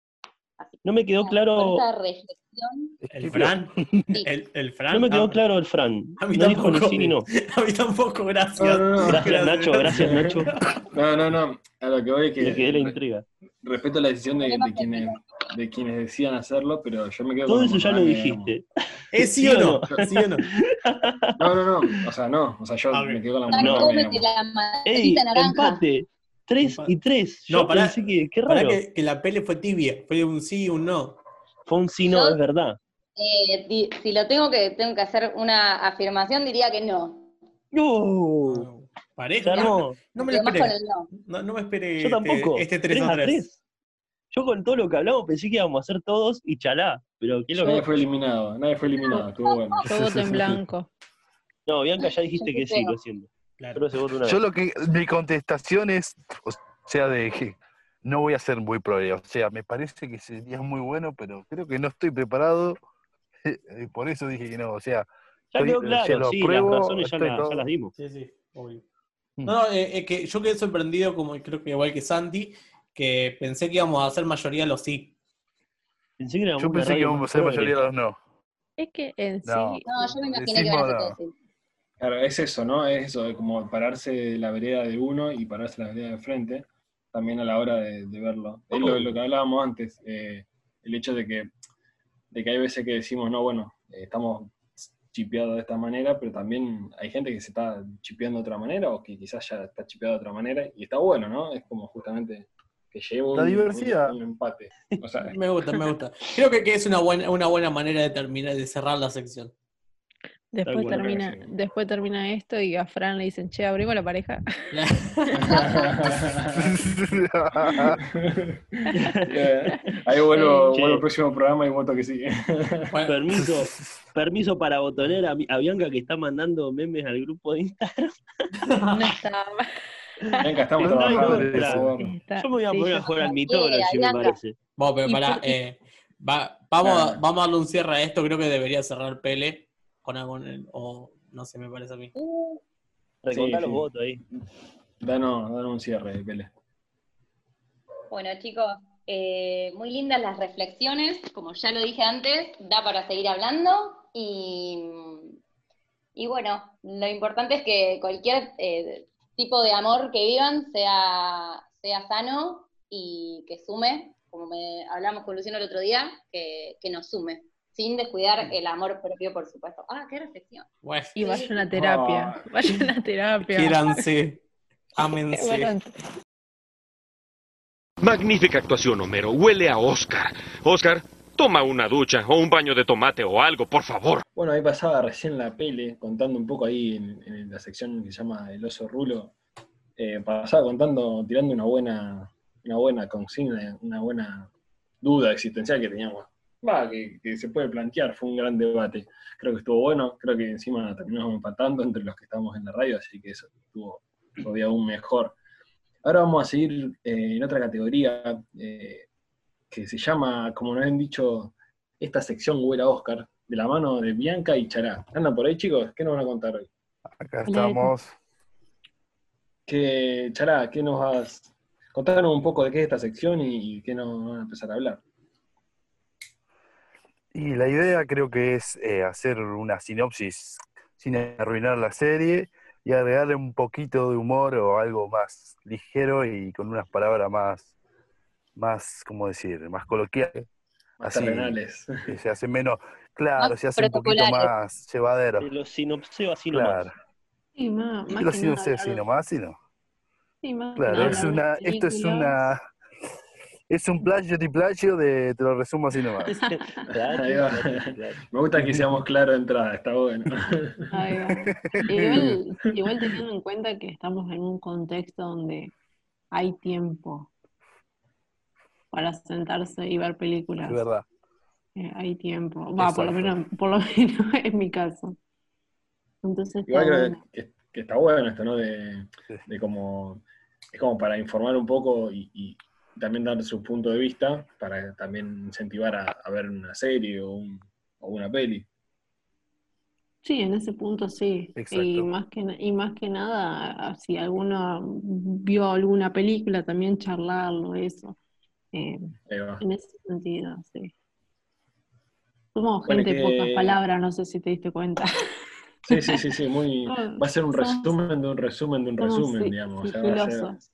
Así que, No me quedó claro. reflexión, El Fran. Sí. El, el Fran. No me quedó Ah, claro el Fran. A mí No dijo ni tampoco. sí ni no. A mí tampoco, gracias. No, no, no. Gracias, Nacho. Gracias, Nacho. No, no, no. A lo que voy es Le quedé la que intriga. respeto la decisión de, de quienes, de quienes decían hacerlo, pero yo me quedo Todo con eso ya lo dijiste. ¿Es sí ¿Sí o no? no? ¿Sí o no? No, no, no. O sea, no. O sea, yo me quedo con la Tan No. la ¡Ey! naranja. Empate. Tres y tres. Yo No, pará. pensé que. Qué Para raro. que, que la pele fue tibia. Fue un sí y un no. Fue un sí, no, Yo- es verdad. Eh, di- si lo tengo que, tengo que hacer una afirmación, diría que no. No. Pareja. Armó. No me lo esperé. no. No, no me esperé Yo tampoco. este, este 3 3 a a 3. 3. Yo con todo lo que hablamos pensé que íbamos a hacer todos y chalá. Pero qué lo Nadie que. fue eliminado. Nadie fue eliminado. Estuvo bueno. Yo voto en blanco. No, Bianca ya dijiste que sí, lo siento. Claro. Yo lo que, mi contestación es, o sea, de que no voy a ser muy pro, o sea, me parece que sería muy bueno, pero creo que no estoy preparado, y por eso dije que no, o sea, Ya estoy- quedó se claro, lo sí, pruebo, las razones ya, la- las dimos. Sí, sí, obvio. Mm. No, no, eh, eh, que yo quedé sorprendido, como creo que igual que Santi, que pensé que íbamos a hacer mayoría los sí. Pensé que era yo pensé que íbamos a progre. mayoría de los no. Es que en sí, No. Yo me imaginé que iban a hacer. Claro, es eso, ¿no? Es eso, de como pararse de la vereda de uno y pararse de la vereda de frente, también a la hora de, de verlo. Es lo, lo que hablábamos antes, eh, el hecho de que, de que hay veces que decimos, no, bueno, eh, estamos chipeados de esta manera, pero también hay gente que se está chipeando de otra manera o que quizás ya está chipeado de otra manera y está bueno, ¿no? Es como justamente que La diversidad. un- un empate. O sea, Me gusta, me gusta. Creo que, que es una buena, una buena manera de terminar, de cerrar la sección. Después termina, sí. después termina esto y a Fran le dicen, che, abrimos la pareja. eh, ahí vuelvo, vuelvo al próximo programa y voto que sí. Bueno, Permiso, permiso para botoner a, a Bianca que está mandando memes al grupo de Instagram. No estaba Venga, estamos hay trabajando, favor. está- Yo me voy a sí, poner a jugar al Cualquiera, mitólogo, me Bianca. parece. Eh, va- vamos, Ah. vamos a darle un cierre a esto. Creo que debería cerrar Pele con en el- o no sé, me parece a mí. Uh, Recontá Sí, los sí. votos ahí. Danos, danos un cierre, Pele. Bueno, chicos, eh, muy lindas las reflexiones, como ya lo dije antes, da para seguir hablando y, y bueno, lo importante es que cualquier eh, tipo de amor que vivan sea, sea sano y que sume, como me hablamos con Luciano el otro día, que, que nos sume, sin descuidar el amor propio, por supuesto. Ah, qué reflexión. Bueno, Y vayan a terapia. Ah. Vayan a terapia. quiéranse, ámense. Magnífica actuación, Homero. Huele a Oscar. Oscar, toma una ducha o un baño de tomate o algo, por favor. Bueno, ahí pasaba recién la pele, contando un poco ahí en, en la sección que se llama El oso rulo. eh, pasaba contando, tirando una buena, una buena consigna, una buena duda existencial que teníamos. Va, que, que se puede plantear, fue un gran debate. Creo que estuvo bueno, creo que encima terminamos empatando entre los que estamos en la radio, así que eso estuvo todavía aún mejor. Ahora vamos a seguir eh, en otra categoría eh, que se llama, como nos han dicho, esta sección huele a Oscar, de la mano de Bianca y Chará. ¿Andan por ahí, chicos? ¿Qué nos van a contar hoy? Acá estamos. ¿Qué, Chará, ¿qué nos vas Contanos un poco de qué es esta sección y, y qué nos van a empezar a hablar. Y la idea creo que es eh, hacer una sinopsis sin arruinar la serie y agregarle un poquito de humor o algo más ligero y con unas palabras más, más ¿cómo decir?, más coloquiales. Más Así terrenales. que se hace menos, claro, Más se hace un poquito más llevadero. Lo sinopseo así nomás. Claro. Sí, más, Y más lo que sí, no nada sé hablar si de- nomás, si no. sí, más Claro, nada es una, esto es una, es un plagio de plagio de, te lo resumo así nomás. Claro, Ahí va. claro, claro. Me gusta que seamos claros de entrada, está bueno. Ahí va. Igual, igual teniendo en cuenta que estamos en un contexto donde hay tiempo para sentarse y ver películas. Es verdad. Eh, hay tiempo. Va, por lo menos, por lo menos en mi caso. Entonces Igual creo que, que está bueno esto, ¿no? De, de como, es como para informar un poco y, y también dar su punto de vista, para también incentivar a, a ver una serie o, un- o una peli. Sí, en ese punto sí. Y Exacto. más que, y más que nada, si alguno vio alguna película, también charlarlo, eso. Eh, en ese sentido, sí. Somos Bueno, gente de que- pocas palabras, no sé si te diste cuenta. Sí, sí, sí, sí, muy, va a ser un resumen de un resumen de un resumen, digamos. O sea, va a ser- filosos.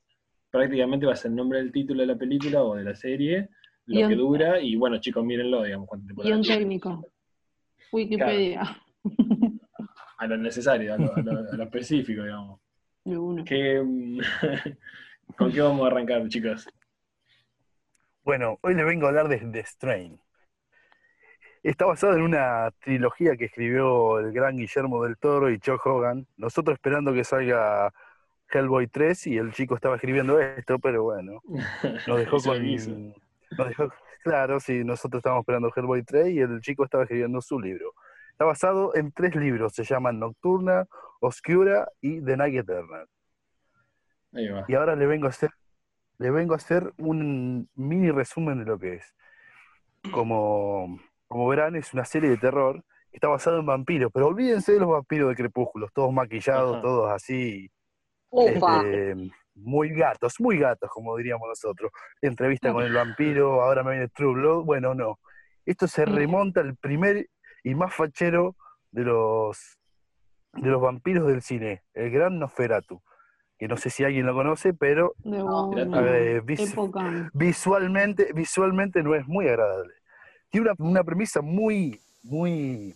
Prácticamente va a ser el nombre del título de la película o de la serie, lo que dura, y bueno, chicos, mírenlo, digamos, temporadas Guión técnico. Wikipedia. A lo necesario, a lo, a lo- a lo específico, digamos. Uno. ¿Qué, mm, ¿Con qué vamos a arrancar, chicos? Bueno, hoy les vengo a hablar de The Strain. Está basado en una trilogía que escribió el gran Guillermo del Toro y Chuck Hogan. Nosotros esperando que salga Hellboy 3 y el chico estaba escribiendo esto, pero bueno, nos dejó con... Nos dejó, claro, sí, nosotros estábamos esperando Hellboy 3 y el chico estaba escribiendo su libro. Está basado en tres libros, se llaman Nocturna, Oscura y The Night Eternal. Ahí va. Y ahora le vengo a hacer, le vengo a hacer un mini resumen de lo que es. Como, como verán, es una serie de terror que está basada en vampiros, pero olvídense de los vampiros de crepúsculos, todos maquillados, Ajá. todos así. Este, muy gatos, muy gatos, como diríamos nosotros. Entrevista con el vampiro, ahora me viene True Blood. Bueno, no. Esto se remonta al primer y más fachero de los, de los vampiros del cine, el gran Nosferatu. Que no sé si alguien lo conoce, pero No, eh, vis- visualmente, visualmente no es muy agradable. Tiene una, una premisa muy, muy,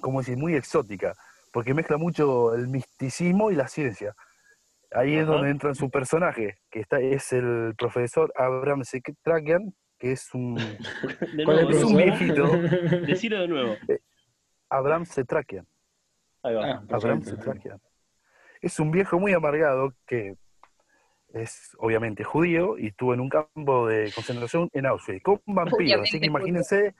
como decir, muy exótica, porque mezcla mucho el misticismo y la ciencia. Ahí es donde entra su personaje, que está, es el profesor Abraham Setrakian, que es un De ¿Cuál nuevo, es un viejito. decilo de nuevo. Abraham Setrakian. Ahí va. Ah, Abraham. Setrakian. Es un viejo muy amargado que es obviamente judío y estuvo en un campo de concentración en Auschwitz con vampiros. Así que Obviamente imagínense,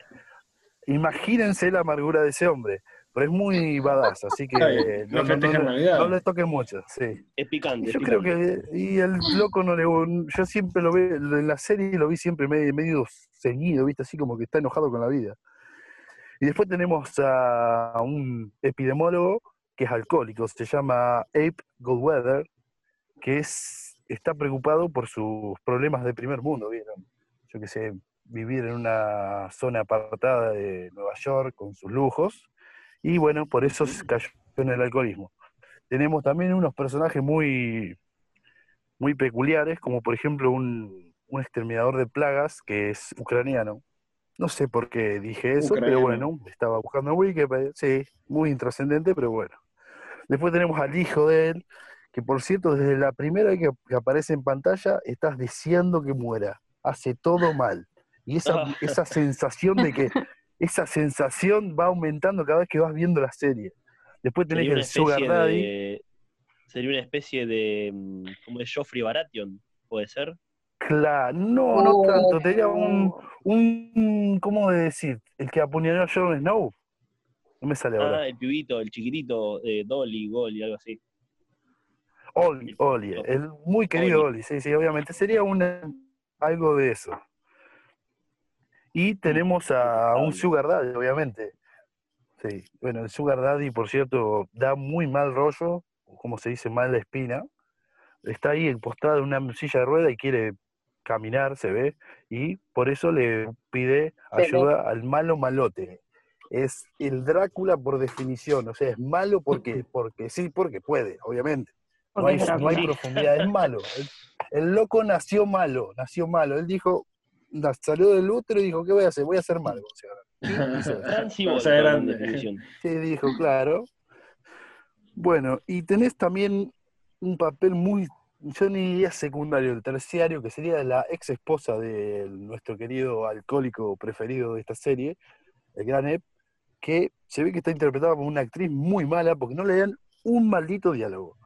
imagínense la amargura de ese hombre. Pero es muy badass, así que no, no no- festejan no- Navidad. no le toquen mucho. Sí. Es picante. Yo es creo picante. que, y el loco no le, yo siempre lo veo, en la serie lo vi siempre medio, medio ceñido, viste, así como que está enojado con la vida. Y después tenemos a un epidemólogo que es alcohólico, se llama Abe Goldweather, que es, está preocupado por sus problemas de primer mundo, ¿vieron? Yo que sé, vivir en una zona apartada de Nueva York con sus lujos, y bueno, por eso se cayó en el alcoholismo. tenemos también unos personajes muy, muy peculiares, como por ejemplo un, un exterminador de plagas que es ucraniano. No sé por qué dije eso, pero bueno, estaba buscando en Wikipedia, sí, muy intrascendente, pero bueno. Después tenemos al hijo de él, que por cierto, desde la primera vez que, que aparece en pantalla, estás deseando que muera. Hace todo mal. Y esa, esa sensación de que, esa sensación va aumentando cada vez que vas viendo la serie. Después tenés el Sugar Daddy. de. Sería una especie de. mm, como de Joffrey Baratheon, ¿puede ser? Claro, no, no Oh. tanto, tenía un, un, ¿cómo decir? El que apuñaló a Jon Snow. No me sale ahora. Ah, el pibito, el chiquitito, de Dolly, Gol y algo así. Oli, Oli, el muy querido Oli, sí, sí, obviamente. Sería una, algo de eso. Y tenemos a un Sugar Daddy, obviamente. Sí, bueno, el Sugar Daddy, por cierto, da muy mal rollo, como se dice, mal la espina. Está ahí postrado en una silla de rueda y quiere caminar, se ve, y por eso le pide ayuda al malo malote. Es el Drácula por definición, o sea, es malo porque, porque sí, porque puede, obviamente. No hay, no profundidad, es malo. El, el loco nació malo, nació malo. Él dijo, salió del útero y dijo, ¿qué voy a hacer? Voy a ser malo. o sea, grande. definición. Sí, dijo, claro. Bueno, y tenés también un papel muy, yo ni diría secundario, el terciario, que sería la ex esposa de nuestro querido alcohólico preferido de esta serie, el gran Ep, que se ve que está interpretada por una actriz muy mala porque no le dan un maldito diálogo.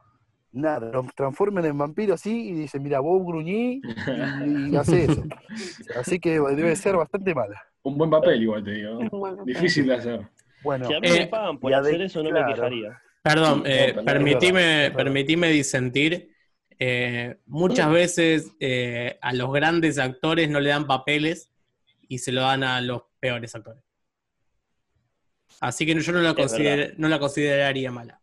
Nada, nos transforman en vampiro así y dicen, mira, vos gruñí y, y hace eso. Así que debe ser bastante mala. Un buen papel igual te digo. Bueno. Difícil de hacer. Bueno, Si a mí Eh, me pagan por hacer eso, no claro. me quejaría. Perdón, eh, no, permitime, disentir. Eh, muchas veces eh, a los grandes actores no le dan papeles y se lo dan a los peores actores. Así que yo no la, consider- no la consideraría mala.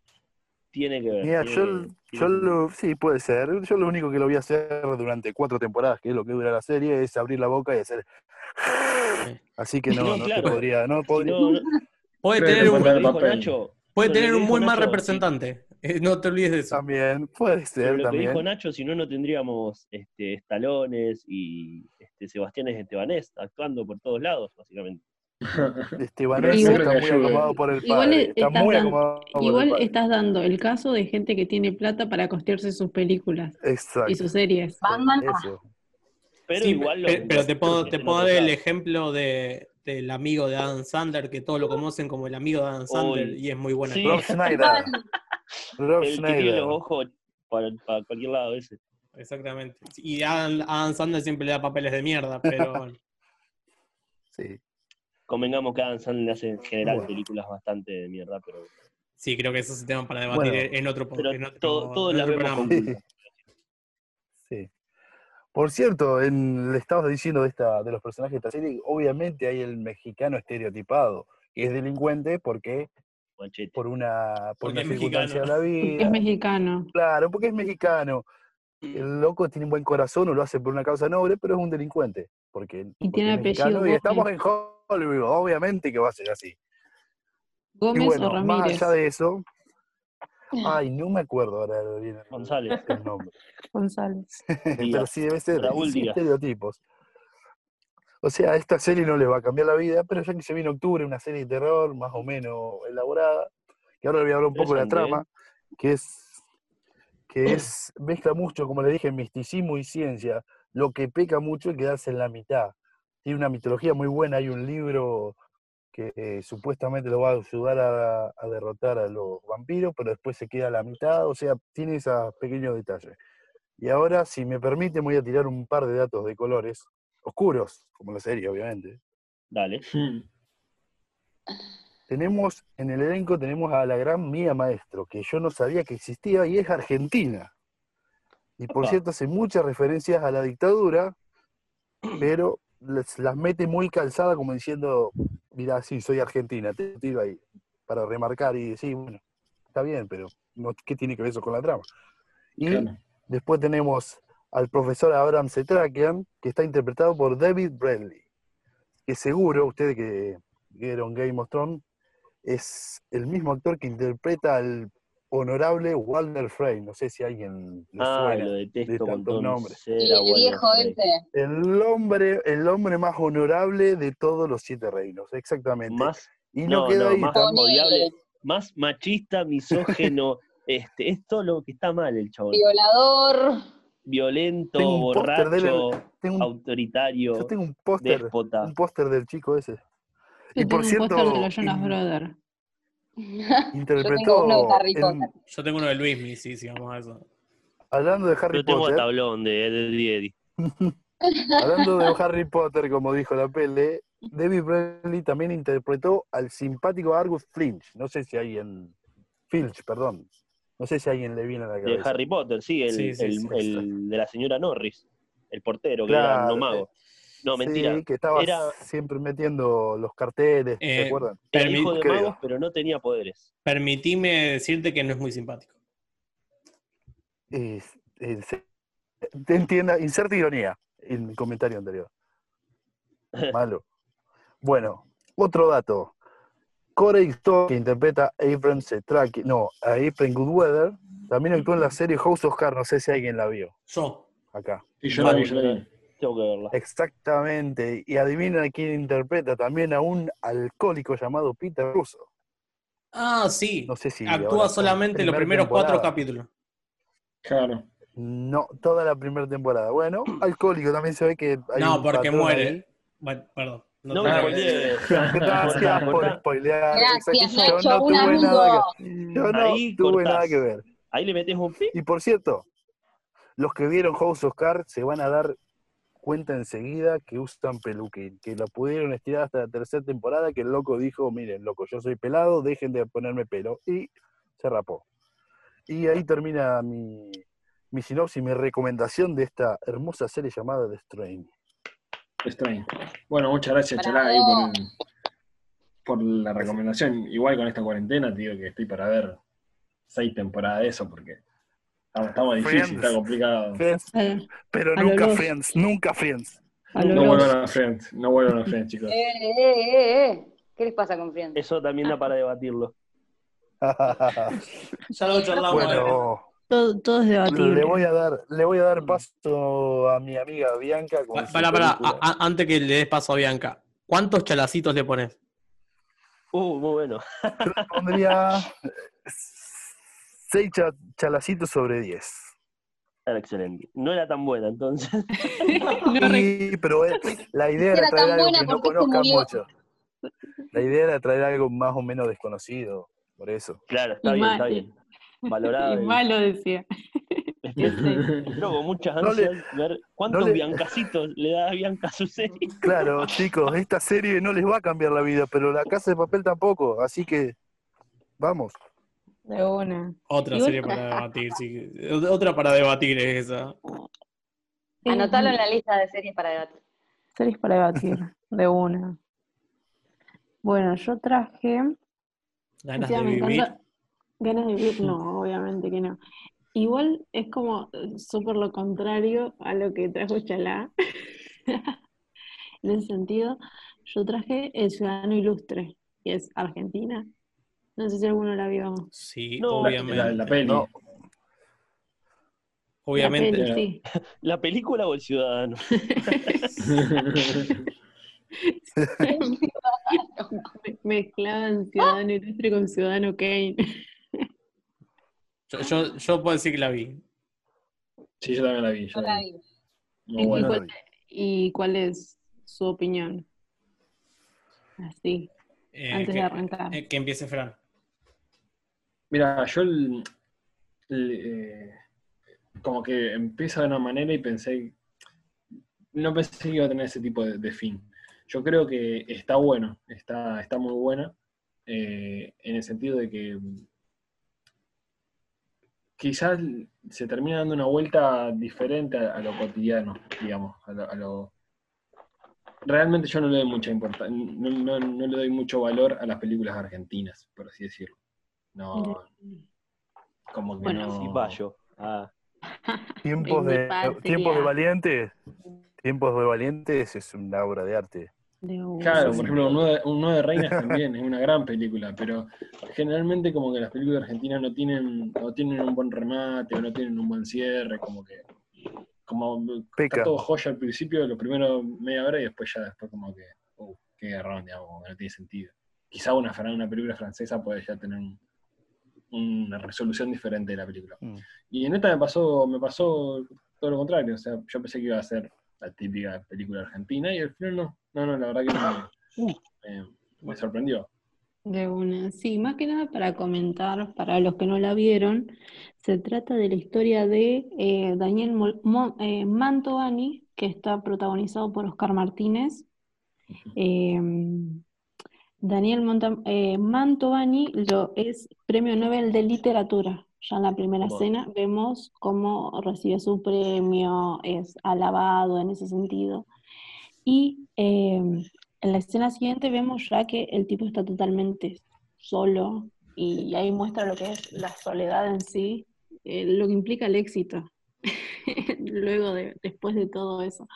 Tiene que ver. Mira, tiene yo, que- yo que- lo, sí, puede ser. Yo lo único que lo voy a hacer durante cuatro temporadas, que es lo que dura la serie, es abrir la boca y hacer. Así que no, No, no, claro. te podría, no Si podría. no, no- Puede que tener te un, que. Nacho, puede tener que un muy mal Nacho, representante. Eh, no te olvides de eso. También, puede Pero ser lo que también. dijo Nacho, si no, no tendríamos este, Estalones y este, Sebastián Estebanés actuando por todos lados, básicamente. Estebanés Pero está muy acomodado por el Igual padre. es- Está estás muy dan- acomodado por el Igual padre. estás dando el caso de gente que tiene plata para costearse sus películas Exacto. y sus series. Batman, ah, Eso. Pero Sí, igual lo- pe- pero te puedo, te puedo dar el ejemplo de, del amigo de Adam Sandler, que todos lo conocen como el amigo de Adam Sandler, y es muy buena. sí. Rob Schneider. Rob El que tiene Schneider. los ojos para, para cualquier lado ese. Exactamente. Y Adam, Adam Sandler siempre le da papeles de mierda, pero bueno. Sí. Convengamos que Adam Sandler hace en general Bueno. películas bastante de mierda, pero, sí, creo que eso es un tema para debatir Bueno, en otro otro- todo- todos las vemos con. Sí. Por cierto, en, le estabas diciendo de, esta, de los personajes de esta serie, obviamente hay el mexicano estereotipado, que es delincuente porque por una, por Porque una es circunstancia de la Porque es vida. mexicano. Claro, porque es mexicano. El loco tiene un buen corazón o lo hace por una causa noble, pero es un delincuente. Porque, porque tiene apellido y estamos en Hollywood, obviamente que va a ser así. Y Gómez bueno, o más Ramírez. allá de eso, ay, no me acuerdo ahora el, González. el nombre. González. pero sí debe ser Raúl sí, estereotipos. O sea, a esta serie no les va a cambiar la vida, pero ya que se viene octubre, una serie de terror más o menos elaborada, que ahora le voy a hablar un poco de la Interesante, trama, que es, que es, mezcla mucho, como le dije, misticismo y ciencia. Lo que peca mucho es quedarse en la mitad. Tiene una mitología muy buena, hay un libro que eh, supuestamente lo va a ayudar a, a derrotar a los vampiros, pero después se queda a la mitad, o sea, tiene esos pequeños detalles. Y ahora, si me permite, voy a tirar un par de datos de colores, oscuros, como la serie, obviamente. Dale. Tenemos, en el elenco tenemos a la gran Mía Maestro, que yo no sabía que existía y es argentina. Y por Opa. cierto, hace muchas referencias a la dictadura, pero les- las mete muy calzada como diciendo, mira, sí, soy argentina, te tiro ahí, para remarcar y decir, bueno, está bien, pero no, ¿qué tiene que ver eso con la trama? Y Claro. después tenemos al profesor Abraham Setrakian, que está interpretado por David Bradley, que seguro, ustedes que vieron Game of Thrones, es el mismo actor que interpreta al honorable Walter Frey. No sé si alguien le Ah, suena lo de detesto tantos nombres. el viejo ese. El hombre, el hombre más honorable de todos los siete reinos, exactamente. Más, y no, no, queda no, ahí. más odiable, más machista, misógeno, este, es todo lo que está mal el chabón. Violador. Violento, Tengo un póster de él, borracho, tengo un- autoritario, Yo tengo un póster, un póster del chico ese. Yo Y por tengo un cierto, de los Jonas in- Brothers. interpretó, uno de Harry en- Potter. Yo tengo uno de Luis, sí, sí, vamos a eso. hablando de Harry Yo tengo el Potter, tablón de de Eddie. hablando de Harry Potter, como dijo la pele, David Bradley también interpretó al simpático Argus Finch. No sé si alguien, Filch, perdón. No sé si a alguien le viene a la De cabeza. Harry Potter, sí, el, Sí, sí, el- sí, el de la señora Norris, el portero, que era no mago. No, mentira. Sí, que estaba Era- siempre metiendo los carteles, ¿se Eh, acuerdan? Era hijo de creo. magos, pero no tenía poderes. Permitime decirte que no es muy simpático. Es- es- te entienda, inserta ironía en el comentario anterior. Malo. Bueno, otro dato. Corey Stoll, que interpreta a Abram Setraki, no, a Abram Goodweather, también actuó en la serie House of Cards, no sé si alguien la vio Yo. acá. Y yo la vi, yo la vi. Tengo que verla. Exactamente. Y adivina quién interpreta también a un alcohólico llamado Peter Russo. Ah, sí. No sé si Actúa solamente los primeros cuatro capítulos. Claro. No, toda la primera temporada. Bueno, alcohólico también se ve que hay No, porque muere. ahí. Bueno, perdón. No, No me. Gracias por spoilear. Gracias. Nacho, Yo no un tuve amigo. nada que, yo no Ahí tuve cortás. nada que ver. Ahí le metes un pip. Y por cierto, los que vieron House of Cards se van a dar cuenta enseguida que usan peluquín, que lo pudieron estirar hasta la tercera temporada, que el loco dijo, miren, loco, yo soy pelado, dejen de ponerme pelo. Y se rapó. Y ahí termina mi, mi sinopsis, mi recomendación de esta hermosa serie llamada The Strain. Extraño. Bueno, muchas gracias. Chalá, ahí por, el- por la recomendación. Igual con esta cuarentena, te digo que estoy para ver seis temporadas de eso, porque estamos, estamos difícil, Friends. está complicado. Friends, Eh, pero A nunca. Friends, nunca Friends. a No vuelvan a Friends, no vuelvan a Friends, chicos. Eh, eh, eh, eh. ¿Qué les pasa con Friends? Eso también da para debatirlo. Ya lo charlamos. eh. bueno, Todo, todo es debatible. le voy a dar, le voy a dar paso a mi amiga Bianca con Pa- su Pará, pará, película. a- a- antes que le des paso a Bianca. ¿Cuántos chalacitos le pones? Uh, muy bueno. Yo le pondría 6 chalacitos sobre 10. Era excelente. No era tan buena, entonces. Y, pero la idea Era era traer algo que no conozcan mucho. La idea era traer algo más o menos desconocido, por eso. Claro, está Y bien, mal- está bien. Y Valorado. malo decía. Espero con muchas No le- ansias ver cuántos no le- biancacitos le da a Bianca a su serie. Claro, chicos, esta serie no les va a cambiar la vida, pero la casa de papel tampoco, así que vamos. De una. Otra serie para debatir, sí. Otra para debatir es esa. Anotalo en la lista de series para debatir. Series para debatir, de una. Bueno, yo traje. Ganas de vivir. encanta- Ganas de vivir, no, obviamente que no. Igual es como eh, súper lo contrario a lo que trajo Chalá. En ese sentido, yo traje El Ciudadano Ilustre, que es Argentina. No sé si alguno la vio. Sí, No, obviamente. La, la peli. No. Obviamente. La peli, sí. ¿La película o el ciudadano? Me- Mezclaban Ciudadano Ilustre con Ciudadano Kane. Yo, yo, yo puedo decir que la vi. Sí, yo también la vi. yo la vi. vi. Muy ¿Y, buena. cuál, y cuál es su opinión? Así, Eh, antes que, de arrancar. eh, que empiece Fran. Mira, yo eh, como que empieza de una manera y pensé, no pensé que iba a tener ese tipo de, fin. Yo creo que está bueno, está, está muy buena, eh, en el sentido de que quizás se termina dando una vuelta diferente a, lo cotidiano, digamos, a lo- Realmente yo no le doy mucha importancia, no, no- no le doy mucho valor a las películas argentinas, por así decirlo. No, como que Bueno, no... Sí, Bayo. Ah, Tiempos de, tiempos de valientes, tiempos de valientes es una obra de arte. De. Claro, por ejemplo, un nueve, un Nueve Reinas también es una gran película, pero generalmente como que las películas argentinas no tienen, no tienen un buen remate o no tienen un buen cierre, como que como Peca. está todo joya al principio, lo primero media hora y después ya después como que, uh, qué garrón, digamos, como que no tiene sentido. Quizá una, fran- una película francesa puede ya tener un- una resolución diferente de la película. Mm. Y en esta me pasó, me pasó todo lo contrario, o sea, yo pensé que iba a ser la típica película argentina y al final no, no, no, la verdad que no, me, me sorprendió. De una. Sí, más que nada para comentar, para los que no la vieron, se trata de la historia de eh, Daniel Mol- Mo- eh, Mantovani, que está protagonizado por Oscar Martínez. Eh, Daniel Monta- eh, Mantovani lo, es Premio Nobel de Literatura. Ya en la primera Wow. escena vemos cómo recibe su premio, es alabado en ese sentido. Y eh, en la escena siguiente vemos ya que el tipo está totalmente solo y ahí muestra lo que es la soledad en sí, eh, lo que implica el éxito, luego de, después de todo eso.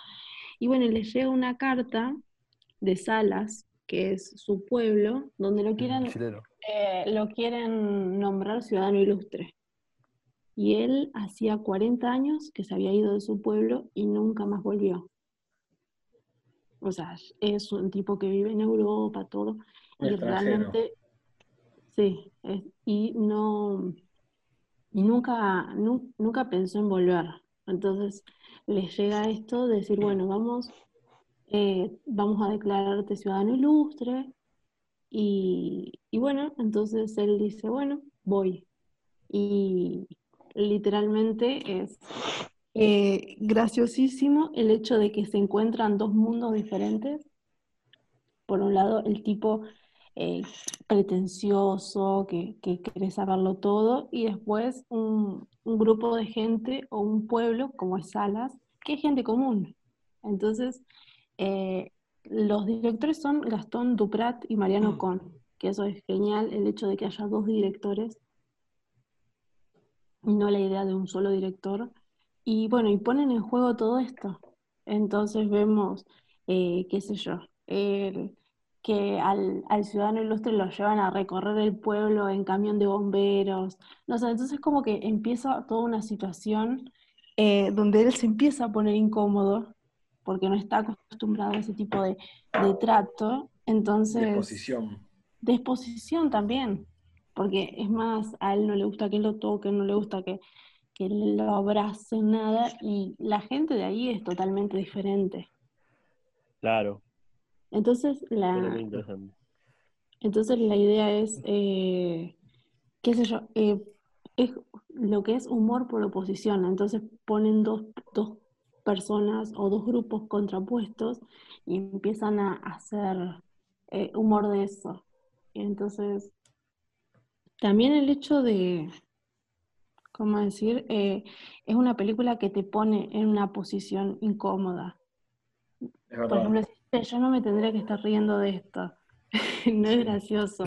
Y bueno, le llega una carta de Salas, que es su pueblo, donde lo quieren, eh, lo quieren nombrar ciudadano ilustre. Y él hacía 40 años que se había ido de su pueblo y nunca más volvió. O sea, es un tipo que vive en Europa, todo, Un y extranjero. realmente, sí, es- y no, y nunca, nu- nunca pensó en volver. Entonces le llega esto de decir, bueno, vamos, eh, vamos a declararte ciudadano ilustre, y, y bueno, entonces él dice, bueno, voy. Y literalmente es eh, graciosísimo el hecho de que se encuentran dos mundos diferentes. Por un lado, el tipo eh, pretencioso, que, que quiere saberlo todo, y después un, un grupo de gente o un pueblo, como es Salas, que es gente común. Entonces, eh, los directores son Gastón Duprat y Mariano Con, que eso es genial, el hecho de que haya dos directores no la idea de un solo director. Y bueno, y ponen en juego todo esto. Entonces vemos, eh, qué sé yo, el- que al, al ciudadano ilustre lo llevan a recorrer el pueblo en camión de bomberos. No sé, entonces como que empieza toda una situación eh, donde él se empieza a poner incómodo porque no está acostumbrado a ese tipo de, de trato. Entonces, De exposición. de exposición también, porque es más, a él no le gusta que lo toquen, no le gusta que, que lo abracen, nada, y la gente de ahí es totalmente diferente. Claro, Entonces, la, entonces la idea es, eh, qué sé yo, eh, es lo que es humor por oposición, entonces ponen dos, dos personas o dos grupos contrapuestos y empiezan a hacer eh, humor de eso. Entonces, también el hecho de, ¿cómo decir? Eh, es una película que te pone en una posición incómoda. Por ejemplo, decís, "Che, yo no me tendría que estar riendo de esto. No es gracioso,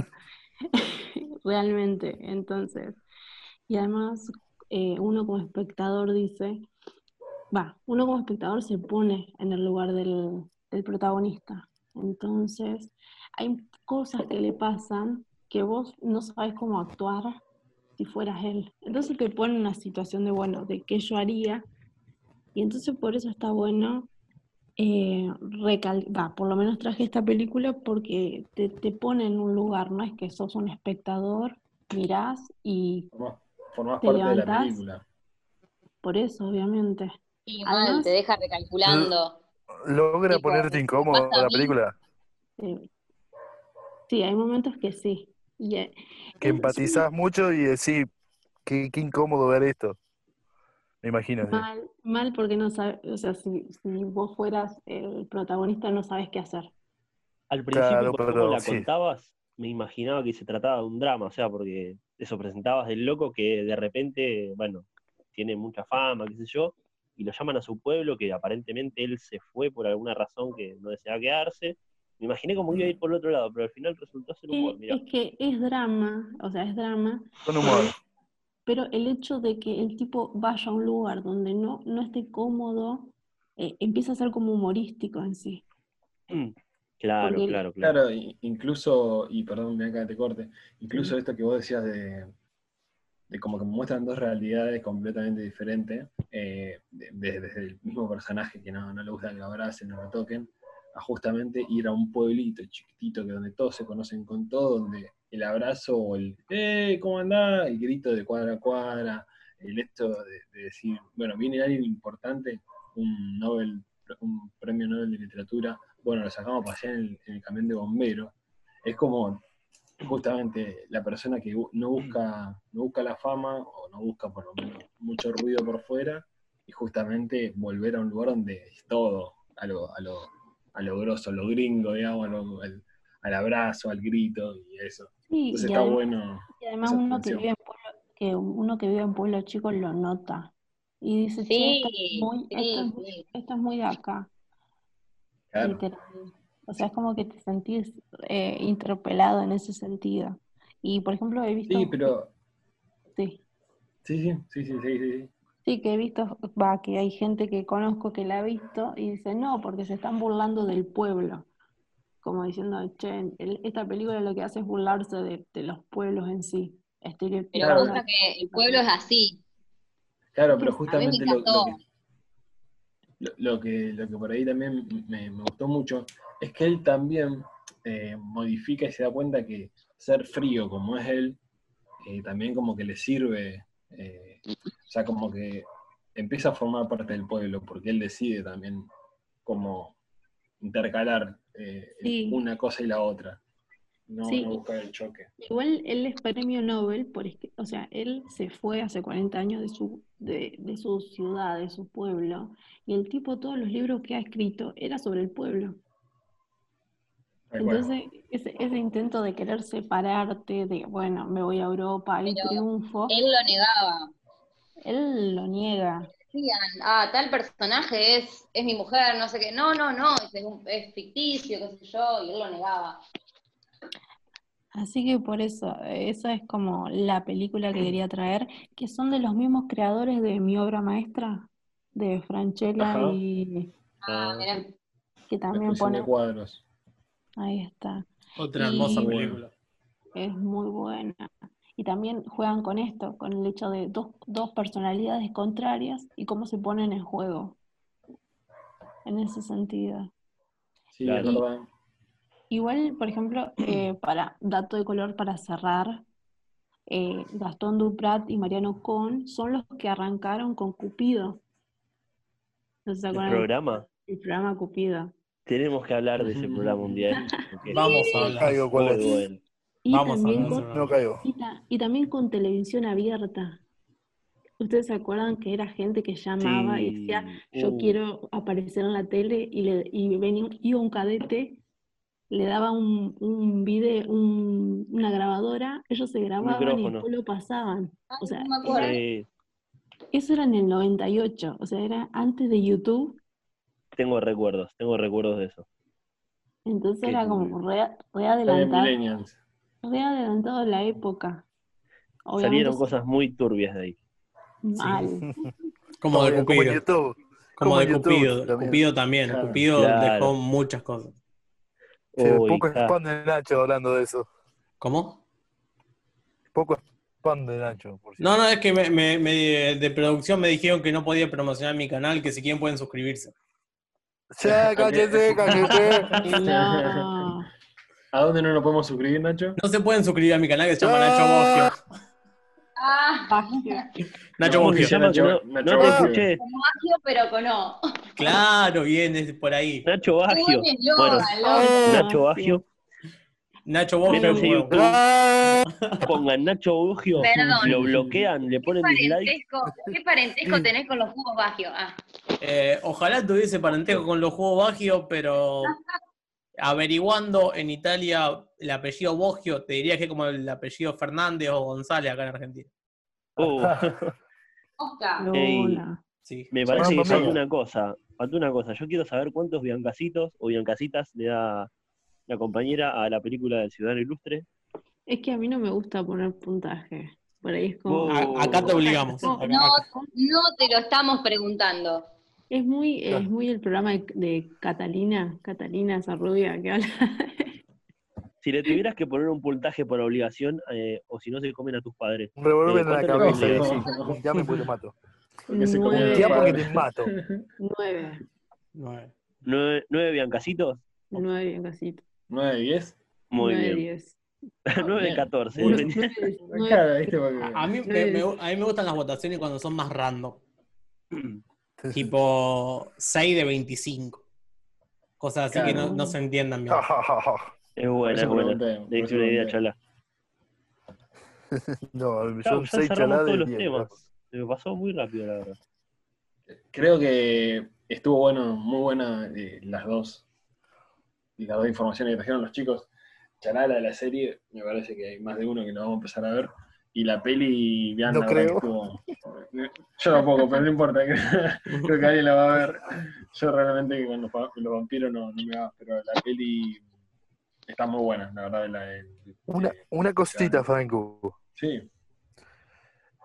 realmente. Entonces, y además eh, uno como espectador dice, va, uno como espectador se pone en el lugar del, del protagonista. Entonces, hay cosas que le pasan que vos no sabés cómo actuar si fueras él. Entonces te pone en una situación de, bueno, de qué yo haría. Y entonces por eso está bueno eh, recal- va, por lo menos traje esta película porque te, te pone en un lugar, no es que sos un espectador, mirás y Formás, formás Te parte de la levantás. película. por eso, obviamente. Y mal, Además- te deja recalculando. ¿Logra Tipo, ponerte ¿me incómodo la película? sí, hay momentos que sí. Eh, Que es- empatizás mucho y decís, qué, qué incómodo ver esto. Me imagino. sí. Mal, mal porque no sabes, o sea, si, si vos fueras el protagonista no sabes qué hacer. Al principio, Claro, por pero la sí. contabas, me imaginaba que se trataba de un drama, o sea, porque eso presentabas del loco que de repente, bueno, tiene mucha fama, qué sé yo, y lo llaman a su pueblo, que aparentemente él se fue por alguna razón que no deseaba quedarse. Me imaginé como iba a ir por el otro lado, pero al final resultó ser humor, mirá. es que es drama, o sea, es drama, Con humor. pero el hecho de que el tipo vaya a un lugar donde no, no esté cómodo, eh, empieza a ser como humorístico en sí. Mm, Claro, Porque- claro, claro. Claro, incluso, y perdón, me que te corte, incluso esto que vos decías de, de como que muestran dos realidades completamente diferentes, eh, de- de- desde el mismo personaje que no, no le gusta que lo abracen, no lo toquen, a justamente ir a un pueblito chiquitito que donde todos se conocen con todo, donde el abrazo o el ¡Eh! ¿Cómo andás? El grito de cuadra a cuadra, el esto de, de decir, bueno, viene alguien importante, un Nobel, un premio Nobel de literatura, bueno, lo sacamos para allá en el, en el camión de bomberos. Es como justamente la persona que no busca, no busca la fama o no busca por lo menos mucho ruido por fuera y justamente volver a un lugar donde es todo, a lo, a lo, a lo grosso, a lo gringo, digamos, a lo- al, al abrazo, al grito y eso. Sí, Entonces y está además, bueno. y además uno que vive en pueblo, que uno que vive en pueblo chico lo nota. Y dice, che, esto es Sí, esto es, sí, muy- sí. esto es muy de acá. Claro. O sea, es como que te sentís eh, interpelado en ese sentido. Y por ejemplo, he visto, Sí, pero. sí, Sí, sí, sí, sí, sí, sí. sí que he visto, va, que hay gente que conozco que la ha visto y dice, no, porque se están burlando del pueblo. Como diciendo, che, el- esta película lo que hace es burlarse de, de los pueblos en sí. Pero pasa que el pueblo es así. Claro, pero justamente lo, que, lo, lo que, lo que por ahí también me, me gustó mucho es que él también eh, modifica y se da cuenta que ser frío como es él, eh, también como que le sirve, eh, o sea, como que empieza a formar parte del pueblo, porque él decide también como intercalar eh, Sí. una cosa y la otra, no, Sí. no buscar el choque. Igual él es premio Nobel, por, es- o sea, él se fue hace 40 años de su, de, de su ciudad, de su pueblo, y el tipo, todos los libros que ha escrito era sobre el pueblo. Entonces, ese, ese intento de querer separarte, de, bueno, me voy a Europa, hay triunfo, Él lo negaba. él lo niega. Decían, ah, tal personaje es, es mi mujer, no sé qué. No, no, no, es ficticio, qué sé yo, y él lo negaba. Así que por eso, eh, esa es como la película que quería traer, que son de los mismos creadores de mi obra maestra, de Franchella Ajá. y Ah, Ah, que también pone, de cuadros. ahí está. Otra Y- hermosa película. Es muy buena. Y también juegan con esto, con el hecho de dos, dos personalidades contrarias y cómo se ponen en juego. En ese sentido. Sí, es verdad. Igual, por ejemplo, eh, para dato de color para cerrar, eh, Gastón Duprat y Mariano Con son los que arrancaron con Cupido. ¿No se ¿El acuerdan? programa? El programa Cupido. Tenemos que hablar de ese programa un día. porque Vamos a No caigo hablar. cuál es. bueno. Y Vamos a también hablar con, No caigo. y, ta- y también con televisión abierta. ¿Ustedes se acuerdan que era gente que llamaba y decía, yo uh, quiero aparecer en la tele y, le, y venía, iba un cadete, le daba un, un video, un- una grabadora, ellos se grababan y después lo pasaban. Ah, O sea, no eso era en el 98, o sea, era antes de YouTube, tengo recuerdos, tengo recuerdos de eso. entonces era como re, re adelantado, re adelantado a la época. Obviamente Salieron cosas muy turbias de ahí. mal. Como de Como Cupido. YouTube. Como como de YouTube Cupido. también. Cupido también. Claro. Cupido Claro. dejó muchas cosas. Sí, poco está. spam de Nacho hablando de eso. ¿Cómo? Poco spam de Nacho, por. No, no, es que me, me- me- de producción me dijeron que no podía promocionar mi canal, que si quieren pueden suscribirse. Ya, cállate, cállate. No. ¿A dónde no nos podemos suscribir, Nacho? No se pueden suscribir a mi canal que se llama Ah. Nacho Bogio. Ah, Nacho ¿Cómo se Bogio. Nacho- no, no Nacho te escuché. Bagio, pero con O. Claro, bien, es por ahí. Nacho Bagio. Bueno. Nacho Bagio. Nacho Bogio. Ah, pongan Nacho Perdón. lo bloquean, le ¿Qué ponen dislike. parentesco, ¿Qué parentesco tenés con los jugos Bagio? Ah, Eh, ojalá tuviese parentesco con los juegos Bagio, pero averiguando en Italia el apellido Bogio, te diría que es como el apellido Fernández o González acá en Argentina. Uh, Oscar. Luna. Sí. me parece que falta una cosa. Falta una cosa. Yo quiero saber cuántos biancasitos o biancasitas le da la compañera a la película del Ciudadano Ilustre. Es que a mí no me gusta poner puntaje. Por ahí es como. Oh. A- acá te obligamos. No, no te lo estamos preguntando. Es muy, es muy el programa de, de Catalina, Catalina, esa rubia que habla. Si le tuvieras que poner un puntaje por obligación, eh, o si no se comen a tus padres. Un revólver Eh, en la ¿cuánto le cabeza y pondrías? decís, punteame porque te mato. Porque se Nueve. el Punteame porque padre. te mato. Nueve, Nueve. ¿Nueve, nueve biancasitos? nueve bien casito. 9 de 10. Muy Nueve, bien. diez. nueve de bien. 14. Uno. depende. Nueve, nueve. Claro, ¿viste? Porque- A, a mí, me, Nueve. me- a mí me gustan las votaciones cuando son más random. Tipo 6 de 25. Cosas así que no, no se entiendan bien. Es buena, es buena. Le diste una idea, chala. no, Claro, son ya seis cerramos chaladas todos de los 10. temas. Se me pasó muy rápido, la verdad. Creo que estuvo bueno, muy buena eh, las dos y las dos informaciones que trajeron los chicos. Chanala de la serie, me parece que hay más de uno que lo vamos a empezar a ver. Y la peli, vean, No la creo. estuvo- Yo tampoco, pero no importa. Creo que alguien la va a ver. Yo realmente con los, va- con los vampiros no, no me va, pero la peli está muy buena, la verdad. La, Una, una cosita, Franco. sí,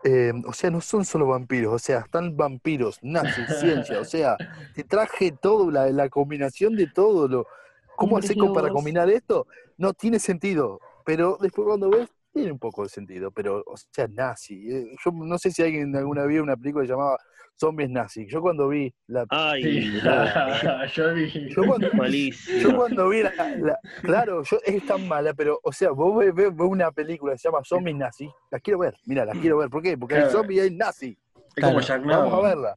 Eh, o sea, no son solo vampiros, o sea, están vampiros, nazis, ciencia, o sea, te traje todo, la, la combinación de todo. Lo, ¿Cómo haces para combinar esto? No tiene sentido, pero después cuando ves, tiene un poco de sentido, pero, o sea, nazi. eh, yo no sé si alguien alguna vez vio una película que llamaba Zombies Nazi. Yo cuando vi la... Ay, sí. no, yo vi. Yo cuando. Yo cuando vi la, la- claro, yo, es tan mala, pero, o sea, vos ves, ves- ves una película que se llama Zombies Nazi, la quiero ver, mira, la quiero ver, ¿por qué? Porque hay zombies y hay nazi, Es como vamos a verla.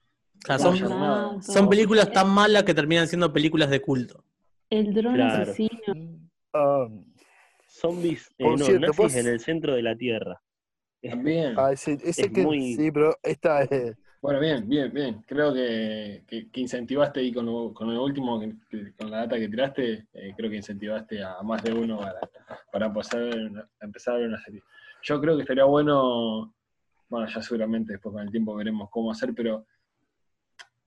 O sea, Como son, películas tan malas que terminan siendo películas de culto. El dron Claro. asesino. Ah, Zombies, eh, no, cierto, nazis vos- en el centro de la Tierra. También. ah, ese, ese Es que, muy- sí, pero esta es, Bueno, bien, bien, bien. Creo que, que, que incentivaste ahí con lo, con lo último, que- con la data que tiraste, eh, creo que incentivaste a más de uno para, para pasar, a empezar a ver una serie. Yo creo que estaría bueno, bueno, ya seguramente después con el tiempo veremos cómo hacer, pero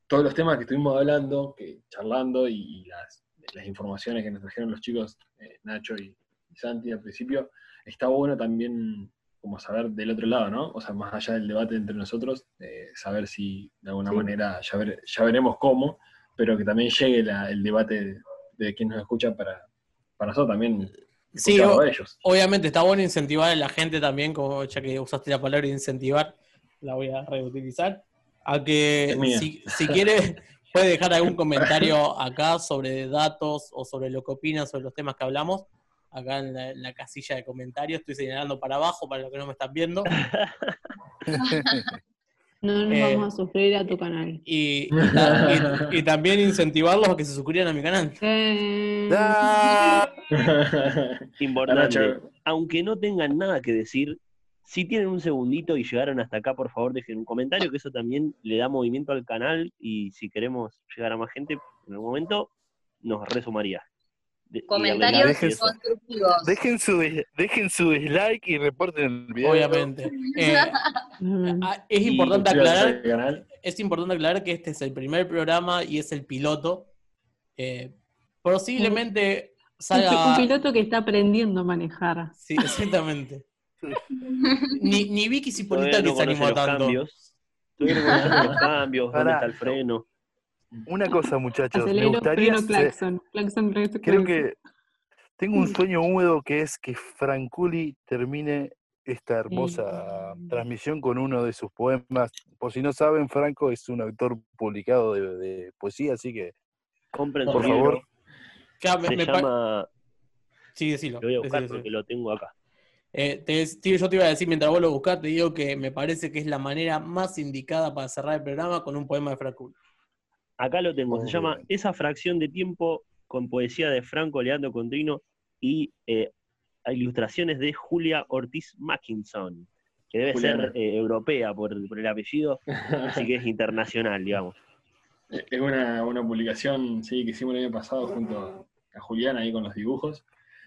todos los temas que estuvimos hablando, que charlando y, y las, las informaciones que nos trajeron los chicos, eh, Nacho y, y Santi al principio, está bueno también como saber del otro lado, ¿no? O sea, más allá del debate entre nosotros, eh, saber si de alguna Sí. manera, ya, ver- ya veremos cómo, pero que también llegue la- el debate de, de quien nos escucha para, para nosotros también. Sí, o- a ellos. obviamente está bueno incentivar a la gente también, como ya que usaste la palabra incentivar, la voy a reutilizar, a que si, si quiere puede dejar algún comentario acá sobre datos o sobre lo que opina sobre los temas que hablamos, acá en la, en la casilla de comentarios, estoy señalando para abajo para los que no me están viendo, No nos Eh, vamos a sufrir a tu canal. y, y ta- y- y también incentivarlos a que se suscriban a mi canal. Eh. Importante. Aunque no tengan nada que decir, si tienen un segundito y llegaron hasta acá, por favor dejen un comentario, que eso también le da movimiento al canal y si queremos llegar a más gente en algún momento, nos resumaría. Comentarios eso. constructivos. Dejen su, dejen su dislike y reporten el video. Obviamente. Eh, es importante aclarar es importante aclarar que este es el primer programa y es el piloto. Eh, posiblemente salga. un piloto que está aprendiendo a manejar. Sí, exactamente. Ni, ni Vicky Cipolita que no se conoce animó los tanto. cambios. Los cambios, dónde está el freno. Una cosa, muchachos, me Acelero, gustaría... freno, se- claxon. Claxon, claxon, Creo que tengo un sueño húmedo que es que Franculi termine esta hermosa transmisión con uno de sus poemas. Por si no saben, Franco es un autor publicado de, de poesía, así que Compren Por favor. Ya, me- Se me llama. Sí, decilo. Lo voy a buscar decilo, porque decilo. lo tengo acá. Eh, te- tío, yo te iba a decir, mientras vos lo buscás, te digo que me parece que es la manera más indicada para cerrar el programa con un poema de Fracul. Acá lo tengo. Muy Se llama. Esa fracción de tiempo con poesía de Franco Leandro Condrino y eh, ilustraciones de Julia Ortiz Mackinson, que debe Juliana. ser eh, europea por, por el apellido, así que es internacional, digamos. Es una, una publicación sí, que hicimos el año pasado junto a Julián ahí con los dibujos.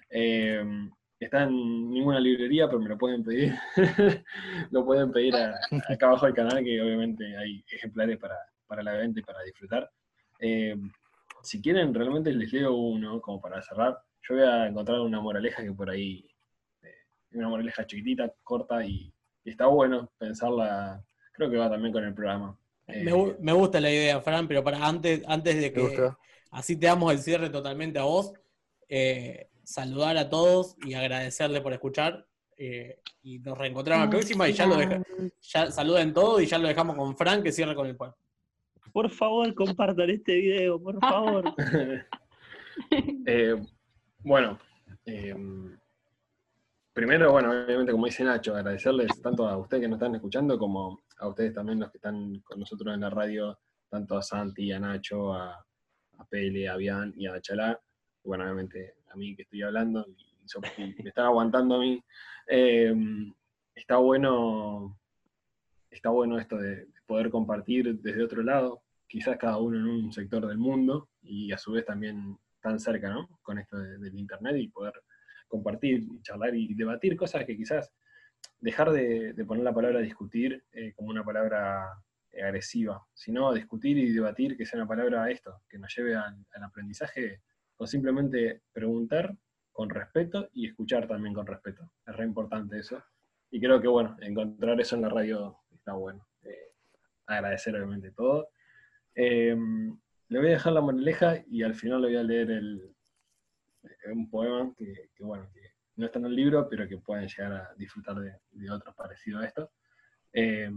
Eh, está en ninguna librería, pero me lo pueden pedir. lo pueden pedir a- acá abajo del canal, que obviamente hay ejemplares para, para la venta y para disfrutar. Eh, si quieren, realmente les leo uno, como para cerrar. Yo voy a encontrar una moraleja que por ahí, eh, una moraleja chiquitita, corta, y, y está bueno pensarla. Creo que va también con el programa. Me, me gusta la idea, Fran, pero para antes, antes de ¿Te que así te damos el cierre totalmente a vos, eh, saludar a todos y agradecerle por escuchar. eh, y nos reencontramos la próxima y ya lo deja, ya saluden todos y ya lo dejamos con Fran que cierre con el poema. Por favor, compartan este video, por favor. Eh, bueno, eh, primero, bueno, obviamente, como dice Nacho, agradecerles tanto a ustedes que nos están escuchando como a ustedes también los que están con nosotros en la radio, tanto a Santi, a Nacho, a, Pele, a Bian y a Chalá. Bueno, obviamente a mí que estoy hablando y, me están aguantando a mí. Eh, está bueno, está bueno esto de poder compartir desde otro lado, quizás cada uno en un sector del mundo y a su vez también tan cerca, ¿no? Con esto de- del internet y poder compartir, y charlar y debatir cosas que quizás dejar de, poner la palabra discutir eh, como una palabra eh, agresiva, sino discutir y debatir que sea una palabra esto, que nos lleve al, al aprendizaje o simplemente preguntar con respeto y escuchar también con respeto. Es re importante eso. Y creo que, bueno, encontrar eso en la radio está bueno. Agradecer obviamente todo. Eh, le voy a dejar la moraleja y al final le voy a leer el, un poema que, bueno, que no está en el libro, pero que pueden llegar a disfrutar de, de otros parecidos a esto. Eh,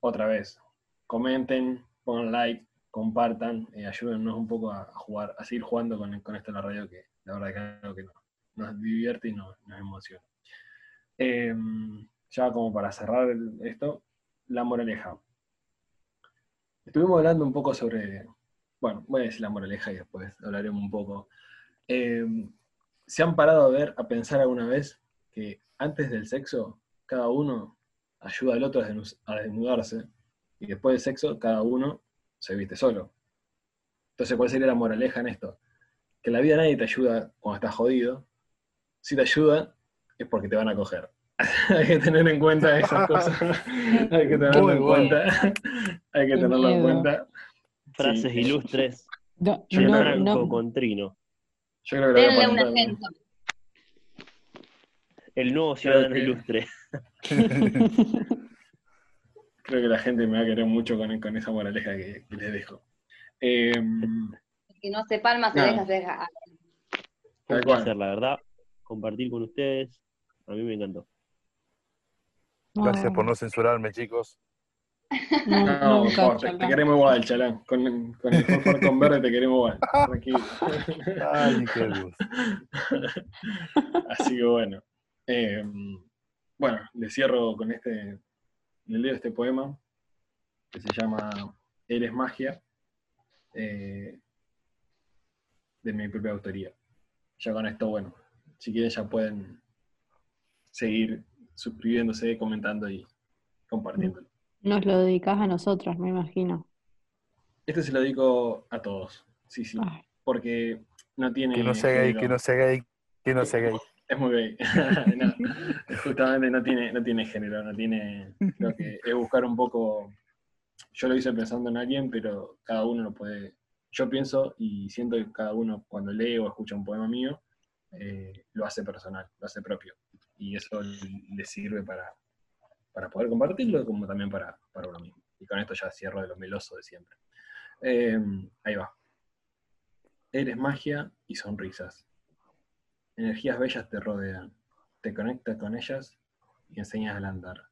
otra vez, comenten, pongan like, compartan, eh, ayúdennos un poco a, jugar, a seguir jugando con, con esto en la radio, que la verdad que que nos, divierte y nos, emociona. Eh, ya como para cerrar esto, la moraleja. Estuvimos hablando un poco sobre, bueno, voy a decir la moraleja y después hablaremos un poco. Eh, ¿Se han parado a ver, a pensar alguna vez que antes del sexo cada uno ayuda al otro a desnu- a desnudarse y después del sexo cada uno se viste solo? Entonces, ¿cuál sería la moraleja en esto? Que en la vida nadie te ayuda cuando estás jodido. Si te ayuda, es porque te van a coger. Hay que tener en cuenta esas cosas. Hay que tenerlo en cuenta. Hay que tenerlo en cuenta. Frases Sí. ilustres. No, Yo no, creo- no, con Trino. Yo creo que Denle un acento. El nuevo ciudadano que- ilustre. Creo que la gente me va a querer mucho con, con esa moraleja que, que les dejo. Eh, El que no se palma se deja, se deja. Un placer, la verdad. Compartir con ustedes. A mí me encantó. Gracias por no censurarme, chicos. no, No, nunca, por- te, te queremos igual, chalán. Con, con el fósforo con verde te queremos igual. Tranquilo. Ay, qué luz. Así que bueno. Eh, bueno, le cierro con este. Le leo este poema que se llama Eres magia. eh, de mi propia autoría. Ya con esto, bueno, si quieren ya pueden seguir suscribiéndose, comentando y compartiéndolo. Nos lo dedicás a nosotras, me imagino. Este se lo dedico a todos, sí, sí, Ay, porque no tiene... Que no sea gay, que no sea gay, que no sea gay. Es muy gay. No, justamente no tiene, no tiene género, no tiene. Creo que es buscar un poco. Yo lo hice pensando en alguien, pero cada uno lo puede. Yo pienso y siento que cada uno, cuando lee o escucha un poema mío, eh, lo hace personal, lo hace propio. Y eso le sirve para, para poder compartirlo, como también para, para uno mismo. Y con esto ya cierro de lo meloso de siempre. Eh, ahí va. Eres magia y sonrisas. Energías bellas te rodean, te conectas con ellas y enseñas al andar.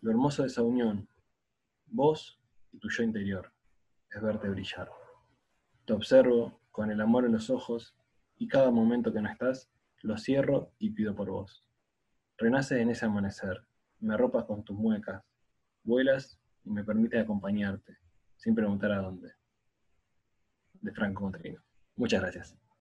Lo hermoso de esa unión, vos y tu yo interior, es verte brillar. Te observo con el amor en los ojos y cada momento que no estás, lo cierro y pido por vos. Renaces en ese amanecer, me arropas con tus muecas, vuelas y me permites acompañarte, sin preguntar a dónde. De Franco Montrino. Muchas gracias.